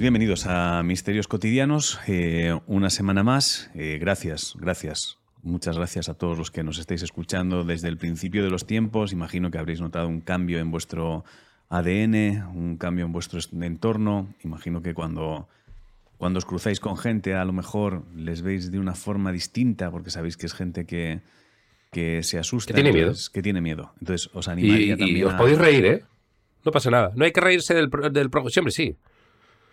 Pues bienvenidos a Misterios Cotidianos, eh, una semana más. Eh, gracias, gracias. Muchas gracias a todos los que nos estáis escuchando desde el principio de los tiempos. Imagino que habréis notado un cambio en vuestro ADN, un cambio en vuestro entorno. Imagino que cuando, cuando os cruzáis con gente, a lo mejor les veis de una forma distinta, porque sabéis que es gente que, que se asusta. Que tiene miedo. entonces- Que tiene miedo. Entonces os animaría Y, y también os a- podéis reír, ¿eh? No pasa nada. No hay que reírse del, del pro- Siempre sí.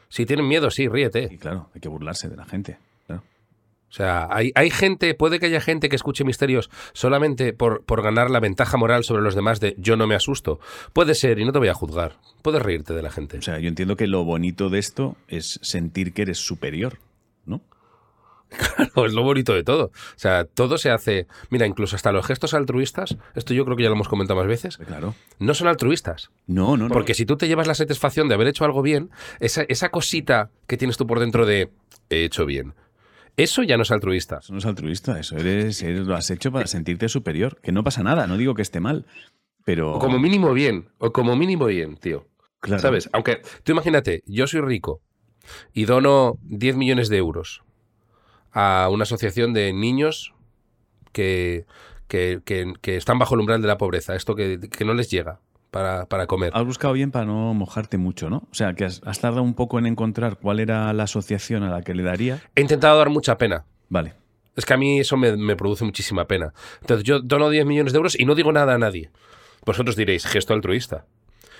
Si tienen miedo, sí, Y ríete. claro, hay que burlarse de la gente. claro. O sea, hay, hay gente, puede que haya gente que escuche misterios solamente por, por ganar la ventaja moral sobre los demás de yo no me asusto. Puede ser, y no te voy a juzgar. Puedes reírte de la gente. O sea, yo entiendo que lo bonito de esto es sentir que eres superior, ¿no? Claro, es lo bonito de todo. O sea, todo se hace. Mira, incluso hasta los gestos altruistas, esto yo creo que ya lo hemos comentado más veces, Claro. no son altruistas. No, no, no. Porque si tú te llevas la satisfacción de haber hecho algo bien, esa, esa cosita que tienes tú por dentro de he hecho bien, eso ya no es altruista. Eso no es altruista, eso eres, eres- lo has hecho para sentirte superior. Que no pasa nada, no digo que esté mal, pero... O como mínimo bien, o como mínimo bien, tío. Claro. ¿Sabes? Aunque tú imagínate, yo soy rico y dono 10 millones de euros a una asociación de niños que, que, que- que están bajo el umbral de la pobreza, esto que, que no les llega para, para comer. Has buscado bien para no mojarte mucho, ¿no? O sea, que has, has tardado un poco en encontrar cuál era la asociación a la que le daría. He intentado dar mucha pena. Vale. Es que a mí eso me, me produce muchísima pena. Entonces yo dono 10 millones de euros y no digo nada a nadie. Vosotros diréis, gesto altruista.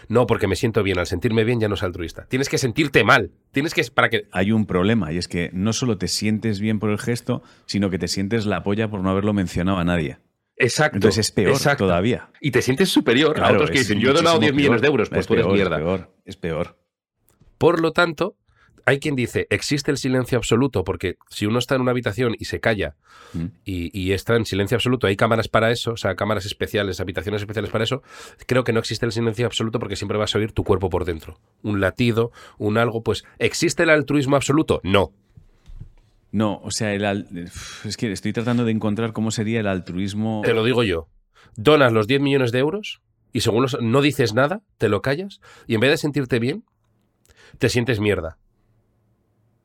No, porque me siento bien. Al sentirme bien ya no es altruista. Tienes que sentirte mal. Tienes que... Para que... Hay un problema y es que no solo te sientes bien por el gesto, sino que te sientes la polla por no haberlo mencionado a nadie. Exacto. Entonces es peor exacto. todavía. Y te sientes superior a otros que dicen, yo he donado 10 muchísimo millones de euros, pues Es tú eres peor, mierda. Es peor, es peor. Por lo tanto, hay quien dice, existe el silencio absoluto, porque si uno está en una habitación y se calla Mm. y, y está en silencio absoluto, hay cámaras para eso, o sea, cámaras especiales, habitaciones especiales para eso, creo que no existe el silencio absoluto porque siempre vas a oír tu cuerpo por dentro. Un latido, un algo, pues, ¿existe el altruismo absoluto? No. No, o sea, el al- es que estoy tratando de encontrar cómo sería el altruismo. Te lo digo yo. Donas los 10 millones de euros y según los- no dices nada, te lo callas y en vez de sentirte bien, te sientes mierda.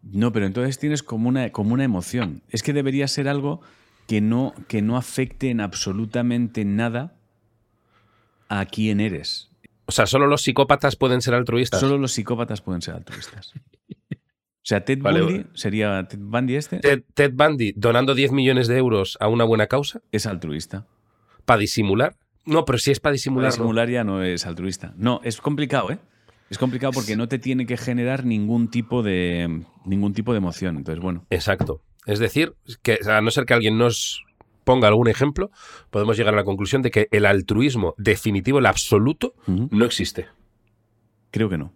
No, pero entonces tienes como una, como una emoción. Es que debería ser algo que no, que no afecte en absolutamente nada a quién eres. O sea, solo los psicópatas pueden ser altruistas. Solo los psicópatas pueden ser altruistas. O sea, Ted Vale, Bundy sería Ted Bundy este Ted, Ted Bundy donando 10 millones de euros a una buena causa es altruista. para disimular. No, pero si es para Para disimular. no. simular ya no es altruista. No, es complicado, ¿eh? Es complicado porque no te tiene que generar ningún tipo de ningún tipo de emoción. Entonces, bueno, Exacto. Es decir, que a no ser que alguien nos ponga algún ejemplo, podemos llegar a la conclusión de que el altruismo definitivo, el absoluto, no existe. creo que no.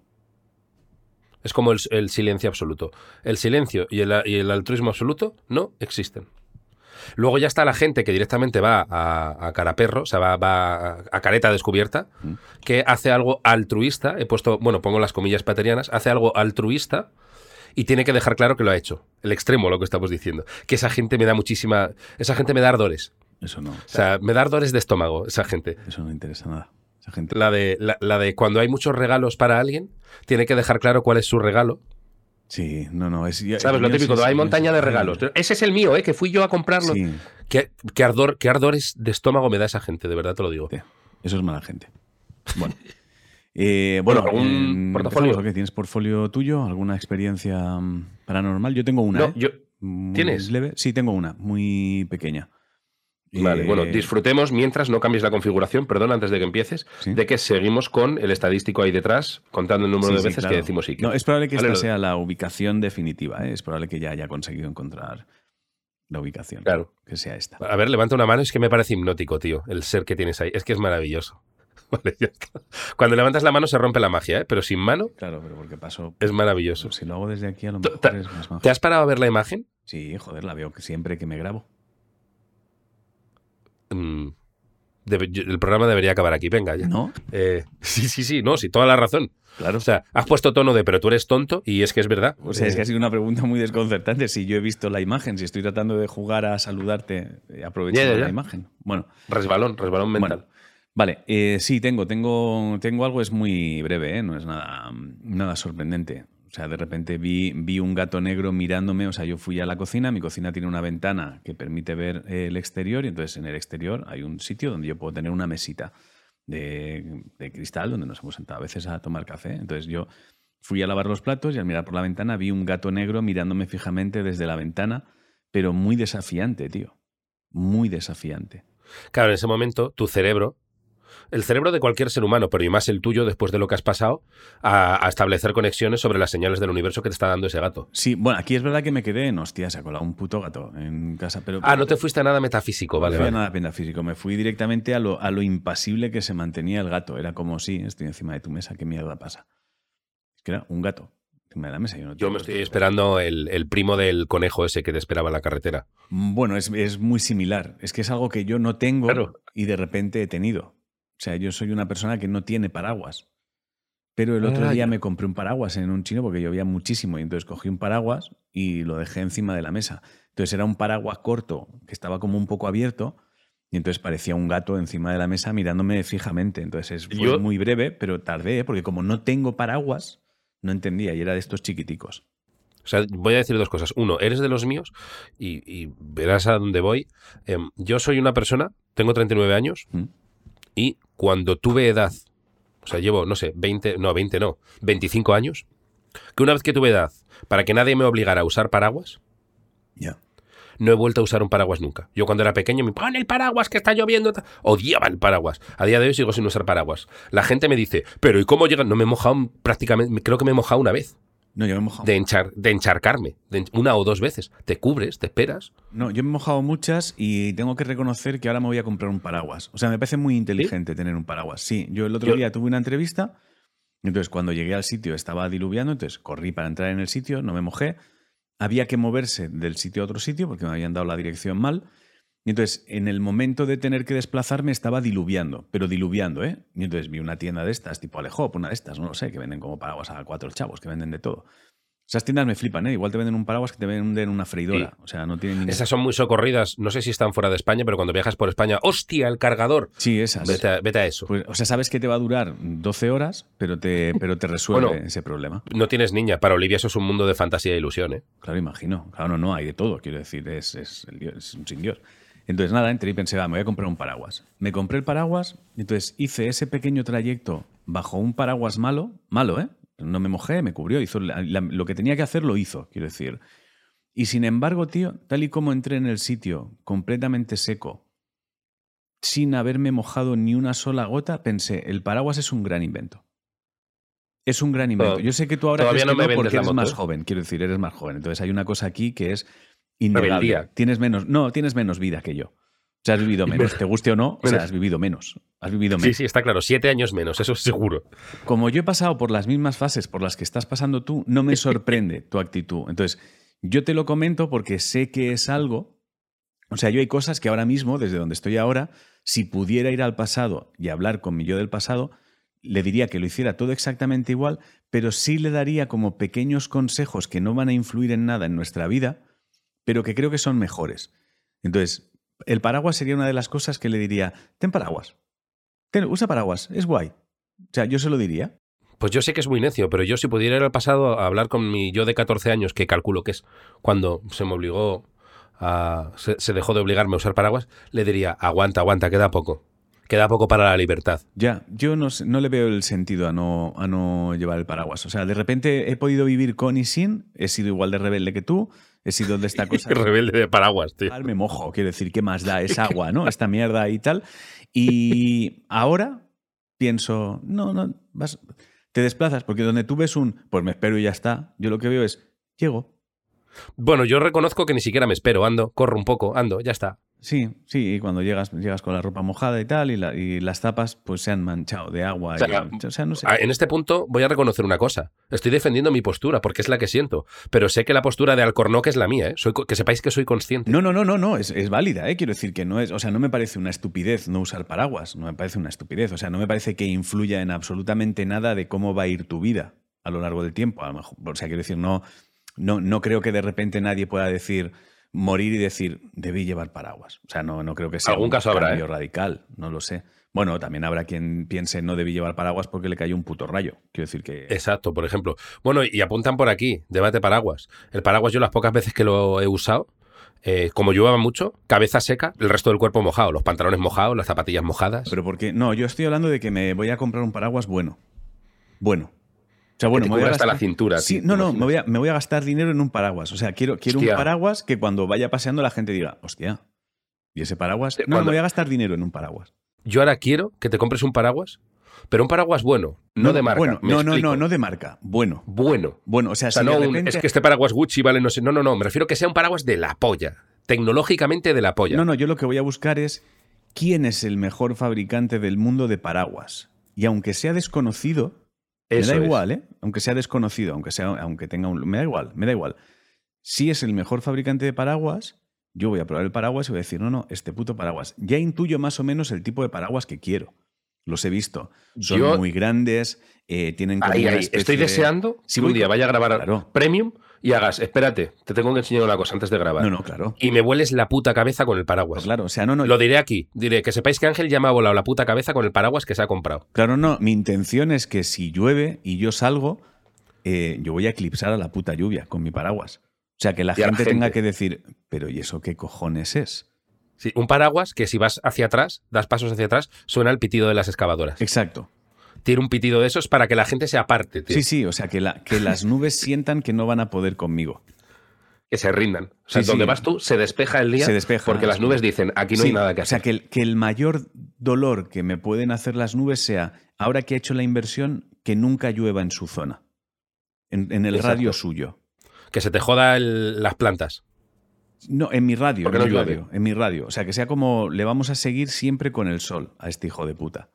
Es como el, el silencio absoluto. El silencio y el, y el altruismo absoluto no existen. Luego ya está la gente que directamente va a, a cara perro, o sea, va, va a, careta descubierta, Mm. que hace algo altruista. He puesto, bueno, pongo las comillas paterianas, hace algo altruista y tiene que dejar claro que lo ha hecho. El extremo, lo que estamos diciendo. Que esa gente me da muchísima. Esa gente me da ardores. Eso no. O sea, me da ardores de estómago, esa gente. Eso no interesa nada. Esa gente. La de, la, la de cuando hay muchos regalos para alguien, tiene que dejar claro cuál es su regalo. Sí, no, no. Es, ya- ¿Sabes? Lo típico, sí, hay sí, montaña de regalos. Ese es el mío, ¿eh? Que fui yo a comprarlo. Sí, ¿Qué, qué ardor, qué ardores de estómago me da esa gente, de verdad te lo digo. eso es mala gente. Bueno. Eh, bueno, ¿algún em, portafolio? empezamos, ¿o qué? ¿Tienes portfolio tuyo? ¿Alguna experiencia mm, paranormal? Yo tengo una. No, ¿eh? yo- ¿Tienes? leve. Sí, tengo una, muy pequeña. Vale, Eh, bueno, disfrutemos mientras no cambies la configuración, perdón, antes de que empieces, Sí. de que seguimos con el estadístico ahí detrás, contando el número sí, de veces claro. que decimos sí. No, es probable que Vale, esta sea la ubicación definitiva. ¿eh? Es probable que ya haya conseguido encontrar la ubicación. Claro. Que sea esta. A ver, levanta una mano, es que me parece hipnótico, tío, el ser que tienes ahí. Es que es maravilloso. Vale, ya está. Cuando levantas la mano se rompe la magia, ¿eh? pero sin mano Claro, pero porque paso. es maravilloso. Si lo hago desde aquí, a lo mejor es más. ¿Te has parado a ver la imagen? Sí, joder, la veo que siempre que me grabo. Mm, debe- el programa debería acabar aquí, venga ya. ¿No? Eh, sí, sí, sí, no, sí, toda la razón. Claro. O sea, has puesto tono de pero tú eres tonto y es que es verdad. O sea, es que Eh, ha sido una pregunta muy desconcertante. Si yo he visto la imagen, si estoy tratando de jugar a saludarte, eh, aprovechando la imagen. Bueno, resbalón, resbalón mental. bueno. Vale, eh, sí, tengo, tengo, tengo algo, es muy breve, ¿eh? no es nada, nada sorprendente. O sea, de repente vi, vi un gato negro mirándome. O sea, yo fui a la cocina. Mi cocina tiene una ventana que permite ver eh, el exterior. Y entonces en el exterior hay un sitio donde yo puedo tener una mesita de, de cristal donde nos hemos sentado a veces a tomar café. Entonces yo fui a lavar los platos y al mirar por la ventana vi un gato negro mirándome fijamente desde la ventana, pero muy desafiante, tío. Muy desafiante. Claro, en ese momento tu cerebro el cerebro de cualquier ser humano, pero y más el tuyo después de lo que has pasado, a, a, establecer conexiones sobre las señales del universo que te está dando ese gato. Sí, bueno, aquí es verdad que me quedé en hostia, se ha colado un puto gato en casa. Pero, ah, no te fuiste a nada metafísico, vale. No fui vale. a nada metafísico, me fui directamente a lo, a lo impasible que se mantenía el gato. Era como, sí, estoy encima de tu mesa, ¿qué mierda pasa? Es que era un gato. encima de La mesa, yo, no Yo me estoy esperando el, el, primo del conejo ese que te esperaba en la carretera. Bueno, es, es muy similar. Es que es algo que yo no tengo Claro. y de repente he tenido. O sea, yo soy una persona que no tiene paraguas. Pero el otro día me compré un paraguas en un chino porque llovía muchísimo y entonces cogí un paraguas y lo dejé encima de la mesa. Entonces era un paraguas corto que estaba como un poco abierto y entonces parecía un gato encima de la mesa mirándome fijamente. Entonces es, fue Yo- muy breve, pero tardé ¿eh? porque como no tengo paraguas, no entendía y era de estos chiquiticos. O sea, voy a decir dos cosas. Uno, eres de los míos y, y verás a dónde voy. Em, yo soy una persona, tengo 39 años ¿Mm? y cuando tuve edad, o sea, llevo, no sé, 20, no, 20 no, 25 años, que una vez que tuve edad, para que nadie me obligara a usar paraguas, no he vuelto a usar un paraguas nunca. Yo cuando era pequeño me pon el paraguas que está lloviendo. ta-". Odiaba el paraguas. A día de hoy sigo sin usar paraguas. La gente me dice, pero ¿y cómo llegan? No me he mojado prácticamente, creo que me he mojado una vez. No, yo me he mojado. De, enchar- de encharcarme. de una o dos veces. Te cubres, te esperas. No, yo me he mojado muchas y tengo que reconocer que ahora me voy a comprar un paraguas. O sea, me parece muy inteligente tener un paraguas. Sí, yo el otro Yo- día tuve una entrevista, entonces cuando llegué al sitio estaba diluviando, entonces corrí para entrar en el sitio, no me mojé. Había que moverse del sitio a otro sitio porque me habían dado la dirección mal. Y entonces, en el momento de tener que desplazarme, estaba diluviando, pero diluviando, ¿eh? Y entonces vi una tienda de estas, tipo Alejop, una de estas, no lo sé, que venden como paraguas a cuatro chavos, que venden de todo. Esas tiendas me flipan, ¿eh? Igual te venden un paraguas que te venden una freidora. Sí. O sea, no tienen ningún... Esas son muy socorridas. No sé si están fuera de España, pero cuando viajas por España, ¡hostia, el cargador! Sí, esas. Vete a, vete a eso. Pues, o sea, sabes que te va a durar 12 horas, pero te, pero te resuelve Bueno. ese problema. No tienes niña. Para Olivia eso es un mundo de fantasía e ilusión, ¿eh? Claro, imagino. Claro, no, no, hay de todo, quiero decir, es, es, es un sin Dios. Entonces, nada, entré y pensé, va, me voy a comprar un paraguas. Me compré el paraguas, entonces hice ese pequeño trayecto bajo un paraguas malo, malo, ¿eh? No me mojé, me cubrió, hizo la- la- lo que tenía que hacer lo hizo, quiero decir. Y sin embargo, tío, tal y como entré en el sitio completamente seco, sin haberme mojado ni una sola gota, pensé, el paraguas es un gran invento. Es un gran invento. Yo sé que tú ahora todavía no me porque eres moto, más ¿eh? joven, quiero decir, eres más joven. Entonces hay una cosa aquí que es innegable. Tienes menos, no, tienes menos vida que yo. O sea, has vivido menos, te guste o no, o sea, has vivido menos. Has vivido Sí, menos. sí, está claro. Siete años menos, eso es seguro. Como yo he pasado por las mismas fases por las que estás pasando tú, no me sorprende tu actitud. Entonces, yo te lo comento porque sé que es algo. O sea, yo hay cosas que ahora mismo, desde donde estoy ahora, si pudiera ir al pasado y hablar con mi yo del pasado, le diría que lo hiciera todo exactamente igual, pero sí le daría como pequeños consejos que no van a influir en nada en nuestra vida, pero que creo que son mejores. Entonces, el paraguas sería una de las cosas que le diría, ten paraguas, ten- usa paraguas, es guay. O sea, yo se lo diría. Pues yo sé que es muy necio, pero yo si pudiera ir al pasado a hablar con mi yo de 14 años, que calculo que es cuando se me obligó a... se, se dejó de obligarme a usar paraguas, le diría, aguanta, aguanta, queda poco. Queda poco para la libertad. Ya, yo no, no le veo el sentido a no, a no llevar el paraguas. O sea, de repente he podido vivir con y sin, he sido igual de rebelde que tú, he sido de esta cosa. Rebelde de paraguas, tío. me mojo, quiero decir, ¿qué más da? Es agua, ¿no? Esta mierda y tal. Y ahora pienso, no, no, vas, te desplazas, porque donde tú ves un, pues me espero y ya está, yo lo que veo es, llego. Bueno, yo reconozco que ni siquiera me espero, ando, corro un poco, ando, ya está. Sí, sí, y cuando llegas, llegas con la ropa mojada y tal, y, la- y las tapas pues se han manchado de agua. O sea, y- o sea, no sé. En este punto voy a reconocer una cosa. Estoy defendiendo mi postura porque es la que siento. Pero sé que la postura de Alcornoque es la mía, ¿eh? Soy que sepáis que soy consciente. No, no, no, no, no, es, es válida, ¿eh? quiero decir que no es, o sea, no me parece una estupidez no usar paraguas, no me parece una estupidez, o sea, no me parece que influya en absolutamente nada de cómo va a ir tu vida a lo largo del tiempo, a lo mejor, o sea, quiero decir, no, no, no creo que de repente nadie pueda decir, morir y decir, debí llevar paraguas, o sea, no, no creo que sea Algún un caso habrá, cambio ¿eh? radical, no lo sé. Bueno, también habrá quien piense no debí llevar paraguas porque le cayó un puto rayo. Quiero decir que. Exacto, por ejemplo. Bueno, y apuntan por aquí, debate paraguas. El paraguas yo las pocas veces que lo he usado, eh, como llueva mucho, cabeza seca, el resto del cuerpo mojado, los pantalones mojados, las zapatillas mojadas. Pero porque. No, yo estoy hablando de que me voy a comprar un paraguas bueno. Bueno. O sea, bueno, Que te me voy a cubra hasta gastar- la cintura. Sí, no, ¿te no, me voy, a, me voy a gastar dinero en un paraguas. O sea, quiero, quiero un paraguas que cuando vaya paseando la gente diga, hostia, ¿y ese paraguas? Sí, No, no, cuando- me voy a gastar dinero en un paraguas. Yo ahora quiero que te compres un paraguas, pero un paraguas bueno, no, de marca. Bueno, no, no, no, no de marca. Bueno. Bueno. Bueno, o sea, O sea, si no de un- repente... es que este paraguas Gucci vale no sé. No, no, no. Me refiero que sea un paraguas de la polla. Tecnológicamente de la polla. No, no, yo lo que voy a buscar es quién es el mejor fabricante del mundo de paraguas. Y aunque sea desconocido, Eso me da es. igual, ¿eh? Aunque sea desconocido, aunque, sea, aunque tenga un... Me da igual, me da igual. Si es el mejor fabricante de paraguas, yo voy a probar el paraguas y voy a decir, no, no, este puto paraguas. Ya intuyo más o menos el tipo de paraguas que quiero. Los he visto. Son Yo- muy grandes, eh, tienen Ahí, Estoy de- deseando Si que un día vaya a grabar Claro. Premium y hagas, espérate, te tengo que enseñar una cosa antes de grabar. No, no, claro. Y me vueles la puta cabeza con el paraguas. Pues claro, o sea, no, no. Lo diré aquí. Diré que sepáis que Ángel ya me ha volado la puta cabeza con el paraguas que se ha comprado. Claro, no. Mi intención es que si llueve y yo salgo, eh, yo voy a eclipsar a la puta lluvia con mi paraguas. O sea, que la a la gente, tenga gente. que decir, pero ¿y eso qué cojones es? Sí, un paraguas que si vas hacia atrás, das pasos hacia atrás, suena el pitido de las excavadoras. Exacto. Tiene un pitido de esos para que la gente se aparte, tío. Sí, sí, o sea, que, la- que las nubes sientan que no van a poder conmigo. Que se rindan. O sea, Sí, donde sí. vas tú se despeja el día Se despeja, porque las nubes dicen, aquí no Sí, hay nada que O sea, hacer. que el, que el mayor dolor que me pueden hacer las nubes sea, ahora que he hecho la inversión, que nunca llueva en su zona. En, en el Exacto. radio suyo. Que se te joda el- las plantas. No, en mi radio. En no mi llueve. radio, en mi radio. O sea, que sea como le vamos a seguir siempre con el sol a este hijo de puta.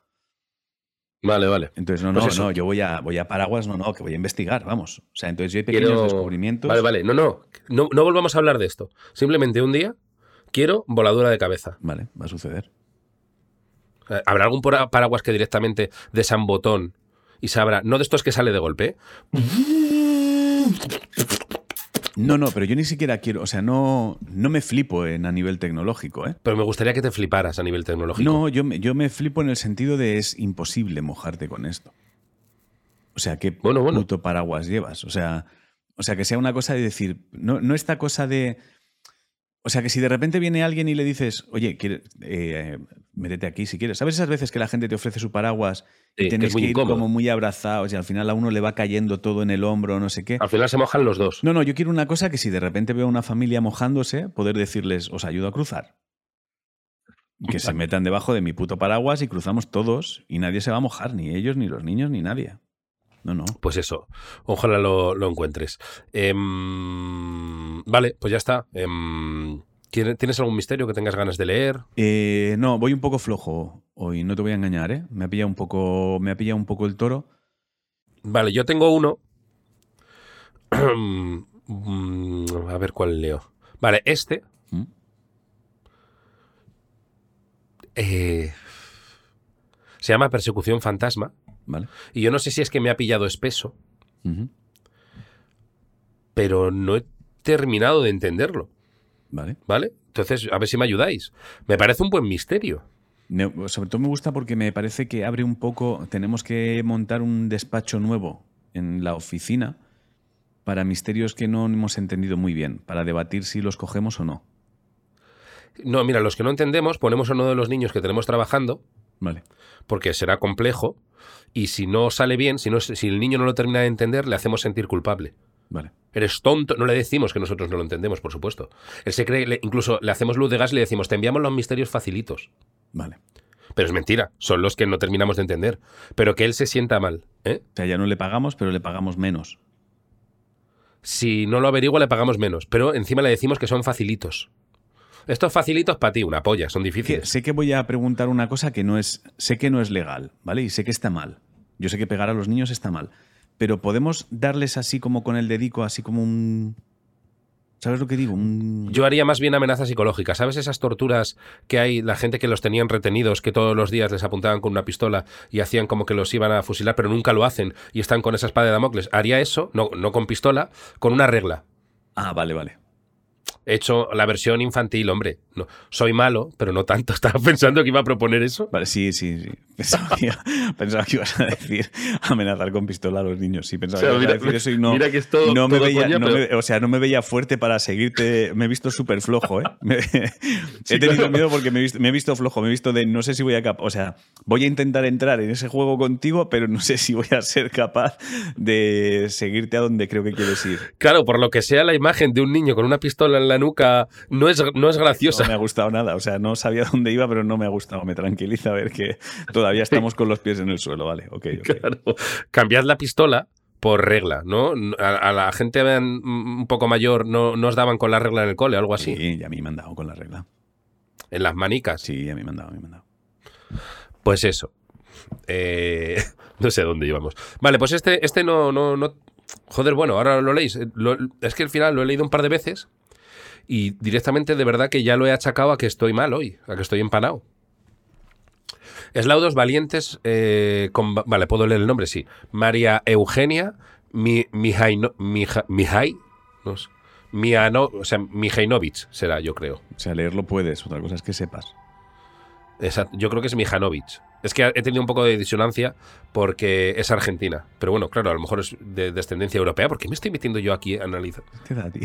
Vale, vale. Entonces, no, Pues no, no, yo voy a, voy a paraguas, no, no, que voy a investigar, vamos. O sea, entonces yo hay pequeños Quiero... descubrimientos. Vale, vale. No, no, no. No volvamos a hablar de esto. Simplemente un día quiero voladura de cabeza. Vale, va a suceder. Eh, ¿Habrá algún paraguas que directamente de San Botón y se abra? No de estos que sale de golpe. No, no, pero yo ni siquiera quiero, o sea, no, no me flipo en, a nivel tecnológico, ¿eh? Pero me gustaría que te fliparas a nivel tecnológico. No, yo me, yo me flipo en el sentido de es imposible mojarte con esto. O sea, ¿qué Bueno, bueno. puto paraguas llevas? O sea, o sea, que sea una cosa de decir, no, no esta cosa de... O sea, que si de repente viene alguien y le dices, oye, quiere- eh, métete aquí si quieres. ¿Sabes esas veces que la gente te ofrece su paraguas y que tenéis es muy que ir incómodo. como muy abrazados y al final a uno le va cayendo todo en el hombro, no sé qué? Al final se mojan los dos. No, no, yo quiero una cosa que si de repente veo a una familia mojándose, poder decirles, os ayudo a cruzar. Que se metan debajo de mi puto paraguas y cruzamos todos y nadie se va a mojar, ni ellos, ni los niños, ni nadie. No, no. Pues eso, ojalá lo, lo encuentres. Em, vale, pues ya está. Em, ¿quiere- ¿Tienes algún misterio que tengas ganas de leer? Eh, no, voy un poco flojo hoy, no te voy a engañar, ¿eh? Me ha pillado un poco, me ha pillado un poco el toro. Vale, yo tengo uno. A ver cuál leo. Vale, este. ¿Mm? eh, se llama Persecución Fantasma. ¿Vale? Y yo no sé si es que me ha pillado espeso, pero no he terminado de entenderlo. ¿Vale? ¿Vale? Entonces, a ver si me ayudáis. Me parece un buen misterio. Sobre todo me gusta porque me parece que abre un poco. Tenemos que montar un despacho nuevo en la oficina para misterios que no hemos entendido muy bien, para debatir si los cogemos o no. No, mira, los que no entendemos, ponemos a uno de los niños que tenemos trabajando, Vale. porque será complejo, y si no sale bien, si, no, si el niño no lo termina de entender, le hacemos sentir culpable. Vale. Eres tonto, no le decimos que nosotros no lo entendemos, por supuesto. Él se cree, incluso le hacemos luz de gas y le decimos, te enviamos los misterios facilitos. Vale. Pero es mentira, son los que no terminamos de entender. Pero que él se sienta mal. ¿eh? O sea, ya no le pagamos, pero le pagamos menos. Si no lo averigua, le pagamos menos. Pero encima le decimos que son facilitos. Estos facilitos para ti, una polla, son Que difíciles. sé que voy a preguntar una cosa que no es. Sé que no es legal, ¿vale? Y sé que está mal. Yo sé que pegar a los niños está mal. Pero podemos darles así como con el dedico, así como un. ¿Sabes lo que digo? Un. Yo haría más bien amenaza psicológica. ¿Sabes esas torturas que hay, la gente que los tenían retenidos, que todos los días les apuntaban con una pistola y hacían como que los iban a fusilar, pero nunca lo hacen y están con esa espada de Damocles? Haría eso, no, no con pistola, con una regla. Ah, vale, vale. He hecho la versión infantil, hombre. No, soy malo, pero no tanto. Estaba pensando que iba a proponer eso. Vale, sí, sí, sí. Pensaba que, pensaba que ibas a decir amenazar con pistola a los niños. Sí, pensaba O sea, que ibas a decir eso y no, mira que es todo- no me todo veía, coña, no pero- me- o sea, no me veía fuerte para seguirte. Me he visto súper flojo, ¿eh? Sí, he tenido claro. miedo porque me he, visto, me he visto flojo. Me he visto de no sé si voy a O sea, voy a intentar entrar en ese juego contigo, pero no sé si voy a ser capaz de seguirte a donde creo que quieres ir. Claro, por lo que sea, la imagen de un niño con una pistola en la nuca no es, no es No graciosa. me ha gustado nada. O sea, no sabía dónde iba, pero no me ha gustado. Me tranquiliza ver que todavía estamos con los pies en el suelo. Vale, ok. ok. Claro. Cambiad la pistola por regla, ¿no? A, a la gente un poco mayor no nos daban con la regla en el cole, algo así. Sí, y a mí me han dado con la regla. En las manicas. Sí, a mí me han dado, a mí me han dado. Pues eso. Eh, no sé a dónde íbamos. Vale, pues este, este no, no, no. Joder, bueno, ahora lo leéis. Lo- es que al final lo he leído un par de veces y directamente de verdad que ya lo he achacado a que estoy mal hoy, a que estoy empanado. Eslaudos valientes eh, con... Vale, ¿puedo leer el nombre? Sí. María Eugenia Mi, Mijaino- Mija- Mijai... No sé. Miano, o sea, Mijainovich será, yo creo. O sea, leerlo puedes, otra cosa es que sepas. Exacto, yo creo que es Mijanovic. Es que he tenido un poco de disonancia porque es argentina. Pero bueno, claro, a lo mejor es de descendencia europea. ¿Por qué me estoy metiendo yo aquí a analizar? ¿Qué da a ti?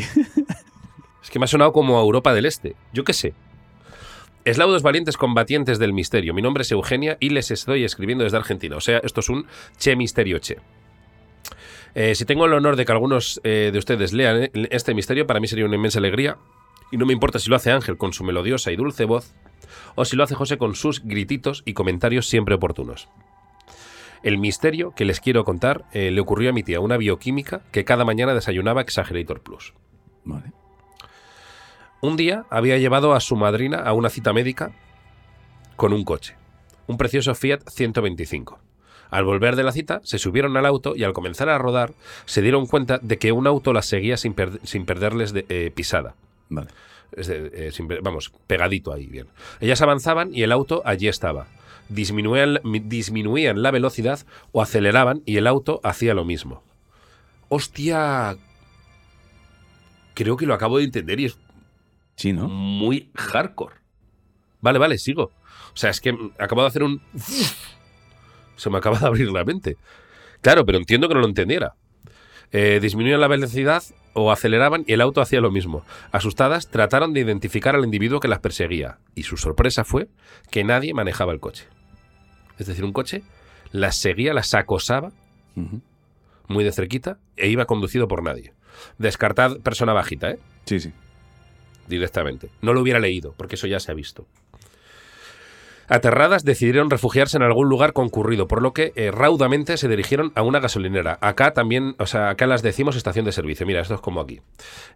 Que me ha sonado como a Europa del Este. Yo qué sé. Eslaudos valientes combatientes del misterio. Mi nombre es Eugenia y les estoy escribiendo desde Argentina. O sea, esto es un Che Misterio Che. Eh, si tengo el honor de que algunos eh, de ustedes lean eh, este misterio, para mí sería una inmensa alegría. Y no me importa si lo hace Ángel con su melodiosa y dulce voz, o si lo hace José con sus grititos y comentarios siempre oportunos. El misterio que les quiero contar le ocurrió a mi tía, una bioquímica que cada mañana desayunaba Exagerator Plus. Vale. Un día había llevado a su madrina a una cita médica con un coche, un precioso Fiat 125. Al volver de la cita, se subieron al auto y al comenzar a rodar, se dieron cuenta de que un auto las seguía sin, per- sin perderles de, eh, pisada. Vale. Es de- eh, sin vamos, pegadito ahí, bien. Ellas avanzaban y el auto allí estaba. Disminuían, mi- disminuían la velocidad o aceleraban y el auto hacía lo mismo. ¡Hostia! Creo que lo acabo de entender y es Sí, ¿no? muy hardcore. Vale, vale, sigo. O sea, es que acabo de hacer un... Se me acaba de abrir la mente. Claro, pero entiendo que no lo entendiera. Eh, disminuían la velocidad o aceleraban y el auto hacía lo mismo. Asustadas, trataron de identificar al individuo que las perseguía. Y su sorpresa fue que nadie manejaba el coche. Es decir, un coche las seguía, las acosaba muy de cerquita e iba conducido por nadie. Descartad persona bajita, ¿eh? Sí, sí. Directamente. No lo hubiera leído, porque eso ya se ha visto. Aterradas, decidieron refugiarse en algún lugar concurrido, por lo que eh, raudamente se dirigieron a una gasolinera. Acá también, o sea, acá las decimos estación de servicio. Mira, esto es como aquí.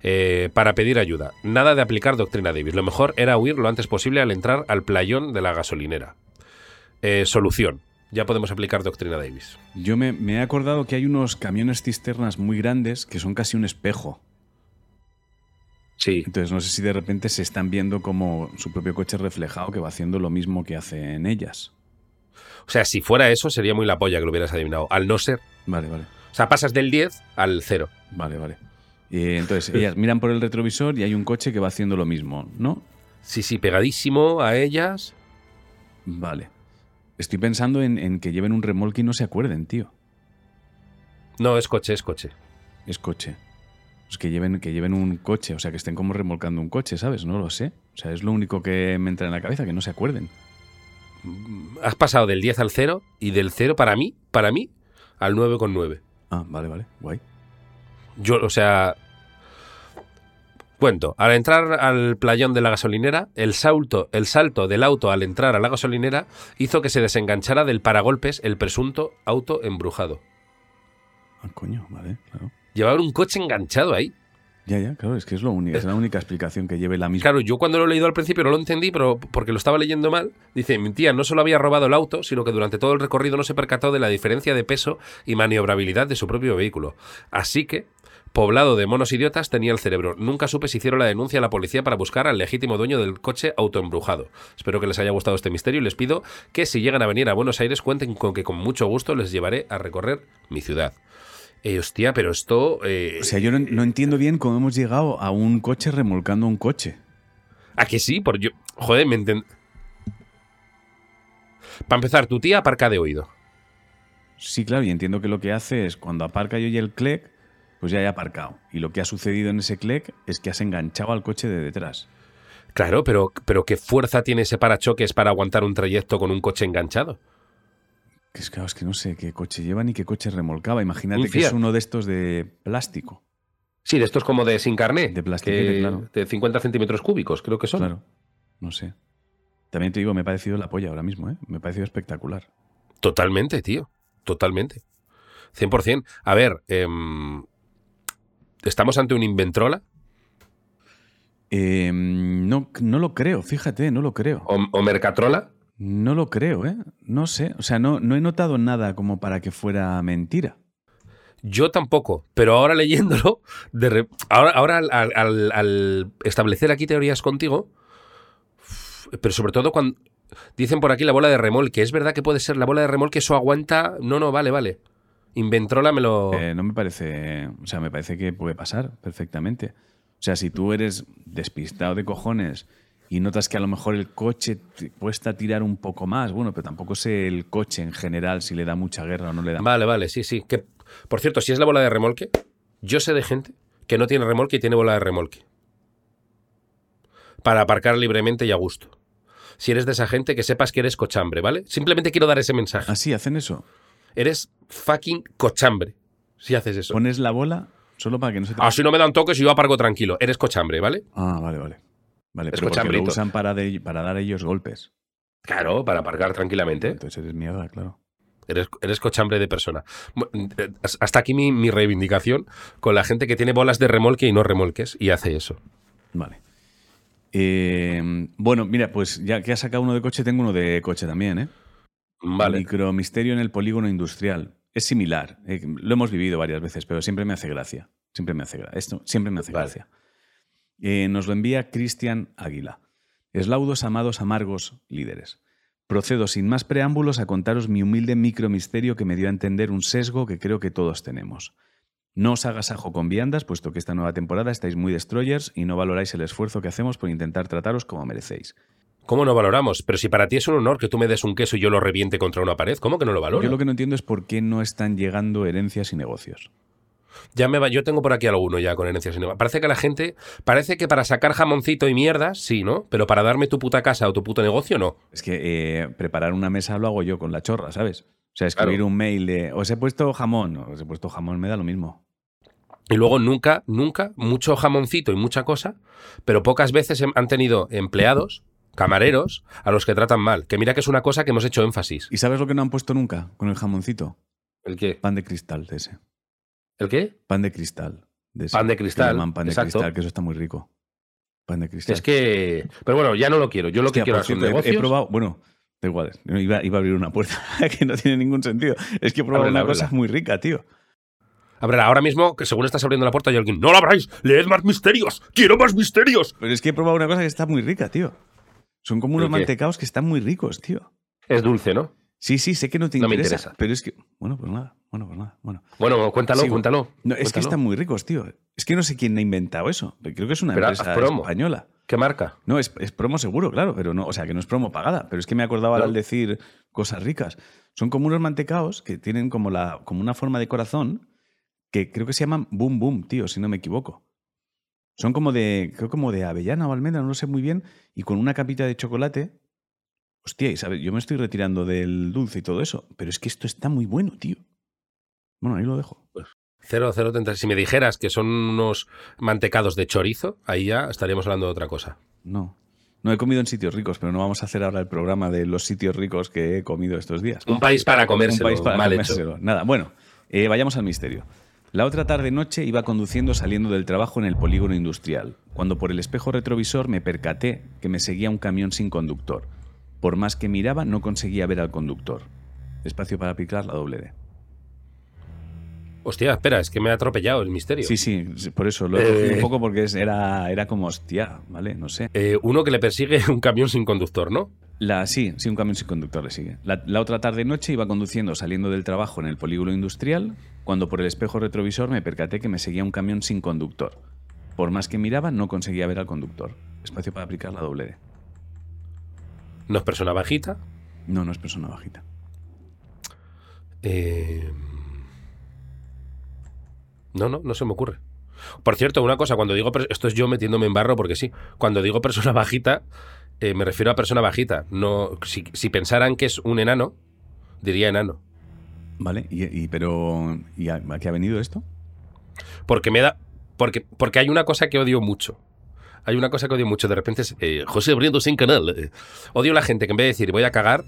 Eh, para pedir ayuda. Nada de aplicar doctrina Davis. Lo mejor era huir lo antes posible al entrar al playón de la gasolinera. Eh, solución. Ya podemos aplicar doctrina Davis. Yo me, me he acordado que hay unos camiones cisternas muy grandes que son casi un espejo. Sí. Entonces no sé si de repente se están viendo como su propio coche reflejado que va haciendo lo mismo que hacen ellas. O sea, si fuera eso, sería muy la polla que lo hubieras adivinado. Al no ser. Vale, vale. O sea, pasas del 10 al 0. Vale, vale. Y entonces ellas miran por el retrovisor y hay un coche que va haciendo lo mismo, ¿no? Sí, sí, pegadísimo a ellas. Vale. Estoy pensando en, en que lleven un remolque y no se acuerden, tío. No, es coche, es coche. Es coche. Es que lleven, que lleven un coche, o sea, que estén como remolcando un coche, ¿sabes? No lo sé. O sea, es lo único que me entra en la cabeza, que no se acuerden. Has pasado del 10 al 0 y del 0 para mí, para mí, al 9,9. Ah, vale, vale. Guay. Yo, o sea. Cuento, al entrar al playón de la gasolinera, el salto, el salto del auto al entrar a la gasolinera hizo que se desenganchara del paragolpes el presunto auto embrujado. Ah, coño, vale, claro. Llevaban un coche enganchado ahí. Ya, ya, claro, es que es lo único, es la única explicación que lleve la misma. Claro, yo cuando lo he leído al principio no lo entendí, pero porque lo estaba leyendo mal, dice, mi tía no solo había robado el auto, sino que durante todo el recorrido no se percató de la diferencia de peso y maniobrabilidad de su propio vehículo. Así que, poblado de monos idiotas, tenía el cerebro. Nunca supe si hicieron la denuncia a la policía para buscar al legítimo dueño del coche autoembrujado. Espero que les haya gustado este misterio y les pido que si llegan a venir a Buenos Aires cuenten con que con mucho gusto les llevaré a recorrer mi ciudad. Eh, hostia, pero esto. eh, O sea, yo no, no entiendo bien cómo hemos llegado a un coche remolcando un coche. ¿A que sí? Por yo. Joder, me entiendo. Para empezar, tu tía aparca de oído. Sí, claro, y entiendo que lo que hace es cuando aparca y oye el clec, pues ya he aparcado. Y lo que ha sucedido en ese clec es que has enganchado al coche de detrás. Claro, pero, pero ¿qué fuerza tiene ese parachoques para aguantar un trayecto con un coche enganchado? Que es, claro, es que no sé qué coche lleva ni qué coche remolcaba. Imagínate que es uno de estos de plástico. Sí, de estos como de sin carné. De que- claro. De 50 centímetros cúbicos, creo que son. Claro, no sé. También te digo, me ha parecido la polla ahora mismo, ¿eh? Me ha parecido espectacular. Totalmente, tío. Totalmente. 100%. A ver, em, ¿estamos ante un Inventrola Eh, no, no lo creo, fíjate, no lo creo. o, o Mercatrola? No lo creo, ¿eh? No sé. O sea, no, no he notado nada como para que fuera mentira. Yo tampoco, pero ahora leyéndolo, de re- ahora, ahora al, al- al- al establecer aquí teorías contigo, pero sobre todo cuando dicen por aquí la bola de remolque, es verdad que puede ser la bola de remolque, eso aguanta, no, no, vale, vale. Inventrola me lo... Eh, no me parece. O sea, me parece que puede pasar perfectamente. O sea, si tú eres despistado de cojones y notas que a lo mejor el coche te cuesta tirar un poco más, bueno, pero tampoco sé el coche en general si le da mucha guerra o no le da. Vale, vale, sí, sí. Que, por cierto, si es la bola de remolque, yo sé de gente que no tiene remolque y tiene bola de remolque. Para aparcar libremente y a gusto. Si eres de esa gente, que sepas que eres cochambre, ¿vale? Simplemente quiero dar ese mensaje. Así hacen eso. Eres fucking cochambre si haces eso. Pones la bola solo para que no se te. Así no me dan toques y yo aparco tranquilo. Eres cochambre, ¿vale? Ah, vale, vale. Vale, pero porque lo usan para, de- para dar ellos golpes. Claro, para aparcar tranquilamente. Entonces eres mierda, claro. Eres, eres cochambre de persona. Eh, Hasta aquí mi, mi reivindicación con la gente que tiene bolas de remolque y no remolques y hace eso. Vale. Eh, bueno, mira, pues ya que has sacado uno de coche, tengo uno de coche también, ¿eh? Vale. Micromisterio en el polígono industrial. Es similar. eh, lo hemos vivido varias veces, pero siempre me hace gracia. Siempre me hace gracia. Esto siempre me hace Vale. gracia. Eh, nos lo envía Cristian Águila. Eslaudos, amados, amargos, líderes. Procedo sin más preámbulos a contaros mi humilde micromisterio que me dio a entender un sesgo que creo que todos tenemos. No os hagas ajo con viandas, puesto que esta nueva temporada estáis muy destroyers y no valoráis el esfuerzo que hacemos por intentar trataros como merecéis. ¿Cómo no valoramos? Pero si para ti es un honor que tú me des un queso y yo lo reviente contra una pared, ¿cómo que no lo valoro? Yo lo que no entiendo es por qué no están llegando herencias y negocios. Ya me va, yo tengo por aquí alguno ya con herencias. sin- Parece que la gente, parece que para sacar jamoncito y mierdas, sí, ¿no? Pero para darme tu puta casa o tu puto negocio, no. Es que eh, preparar una mesa lo hago yo con la chorra, ¿sabes? O sea, escribir Claro. un mail de os he puesto jamón, os he puesto jamón, me da lo mismo. Y luego nunca, nunca, mucho jamoncito y mucha cosa, pero pocas veces han tenido empleados, camareros, a los que tratan mal. Que mira que es una cosa que hemos hecho énfasis. ¿Y sabes lo que no han puesto nunca con el jamoncito? ¿El qué? Pan de cristal de ese. ¿El qué? Pan de cristal. De. Pan de cristal, pan de exacto. cristal, que eso está muy rico. Pan de cristal. Es que... Pero bueno, ya no lo quiero. Yo lo Hostia, que quiero son negocios. he, probado, bueno, da igual, iba, iba a abrir una puerta que no tiene ningún sentido. Es que he probado Ábrela, una cosa muy rica, tío. A ver, ahora mismo, que según estás abriendo la puerta, hay alguien. ¡No la abráis! ¡Leed más misterios! ¡Quiero más misterios! Pero es que he probado una cosa que está muy rica, tío. Son como unos mantecaos que están muy ricos, tío. Es dulce, ¿no? Sí, sí, sé que no te No me interesa, pero es que, bueno, pues nada, bueno, pues nada, bueno. Bueno, cuéntalo, cuéntalo. No, es que están muy ricos, tío. Es que no sé quién ha inventado eso. Creo que es una Pero empresa promo. española. ¿Qué marca? No, es, es promo seguro, claro, pero no, o sea, que no es promo pagada. Pero es que me acordaba Claro. al decir cosas ricas. Son como unos mantecaos que tienen como, la, como una forma de corazón que creo que se llaman boom boom, tío, si no me equivoco. Son como de, creo como de avellana o almendra, no lo sé muy bien, y con una capita de chocolate. Hostia, y sabes, yo me estoy retirando del dulce y todo eso, pero es que esto está muy bueno, tío. Bueno, ahí lo dejo. Cero, cero, treinta. Si me dijeras que son unos mantecados de chorizo, ahí ya estaríamos hablando de otra cosa. No. No he comido en sitios ricos, pero no vamos a hacer ahora el programa de los sitios ricos que he comido estos días. Un país para comérselo, Un país para mal comérselo. Nada, bueno, eh, vayamos al misterio. La otra tarde-noche iba conduciendo saliendo del trabajo en el polígono industrial, cuando por el espejo retrovisor me percaté que me seguía un camión sin conductor. Por más que miraba, no conseguía ver al conductor. Espacio para picar la doble D. Hostia, espera, es que me ha atropellado el misterio. Sí, sí, por eso lo he Eh. cogido un poco porque era, era como hostia, ¿vale? No sé. Eh, uno que le persigue un camión sin conductor, ¿no? La, sí, sí, un camión sin conductor le sigue. La, la otra tarde-noche iba conduciendo saliendo del trabajo en el polígono industrial cuando por el espejo retrovisor me percaté que me seguía un camión sin conductor. Por más que miraba, no conseguía ver al conductor. Espacio para aplicar la doble D. ¿No es persona bajita? No, no es persona bajita. Eh, No, no, no se me ocurre. Por cierto, una cosa, cuando digo... Esto es yo metiéndome en barro porque sí. Cuando digo persona bajita, eh, me refiero a persona bajita. No, si, si pensaran que es un enano, diría enano. ¿Vale? ¿Y, y- pero ¿y a, a qué ha venido esto? Porque me da... Porque, porque hay una cosa que odio mucho. Hay una cosa que odio mucho. De repente es... eh, José abriendo sin canal. eh. Odio la gente que en vez de decir voy a cagar,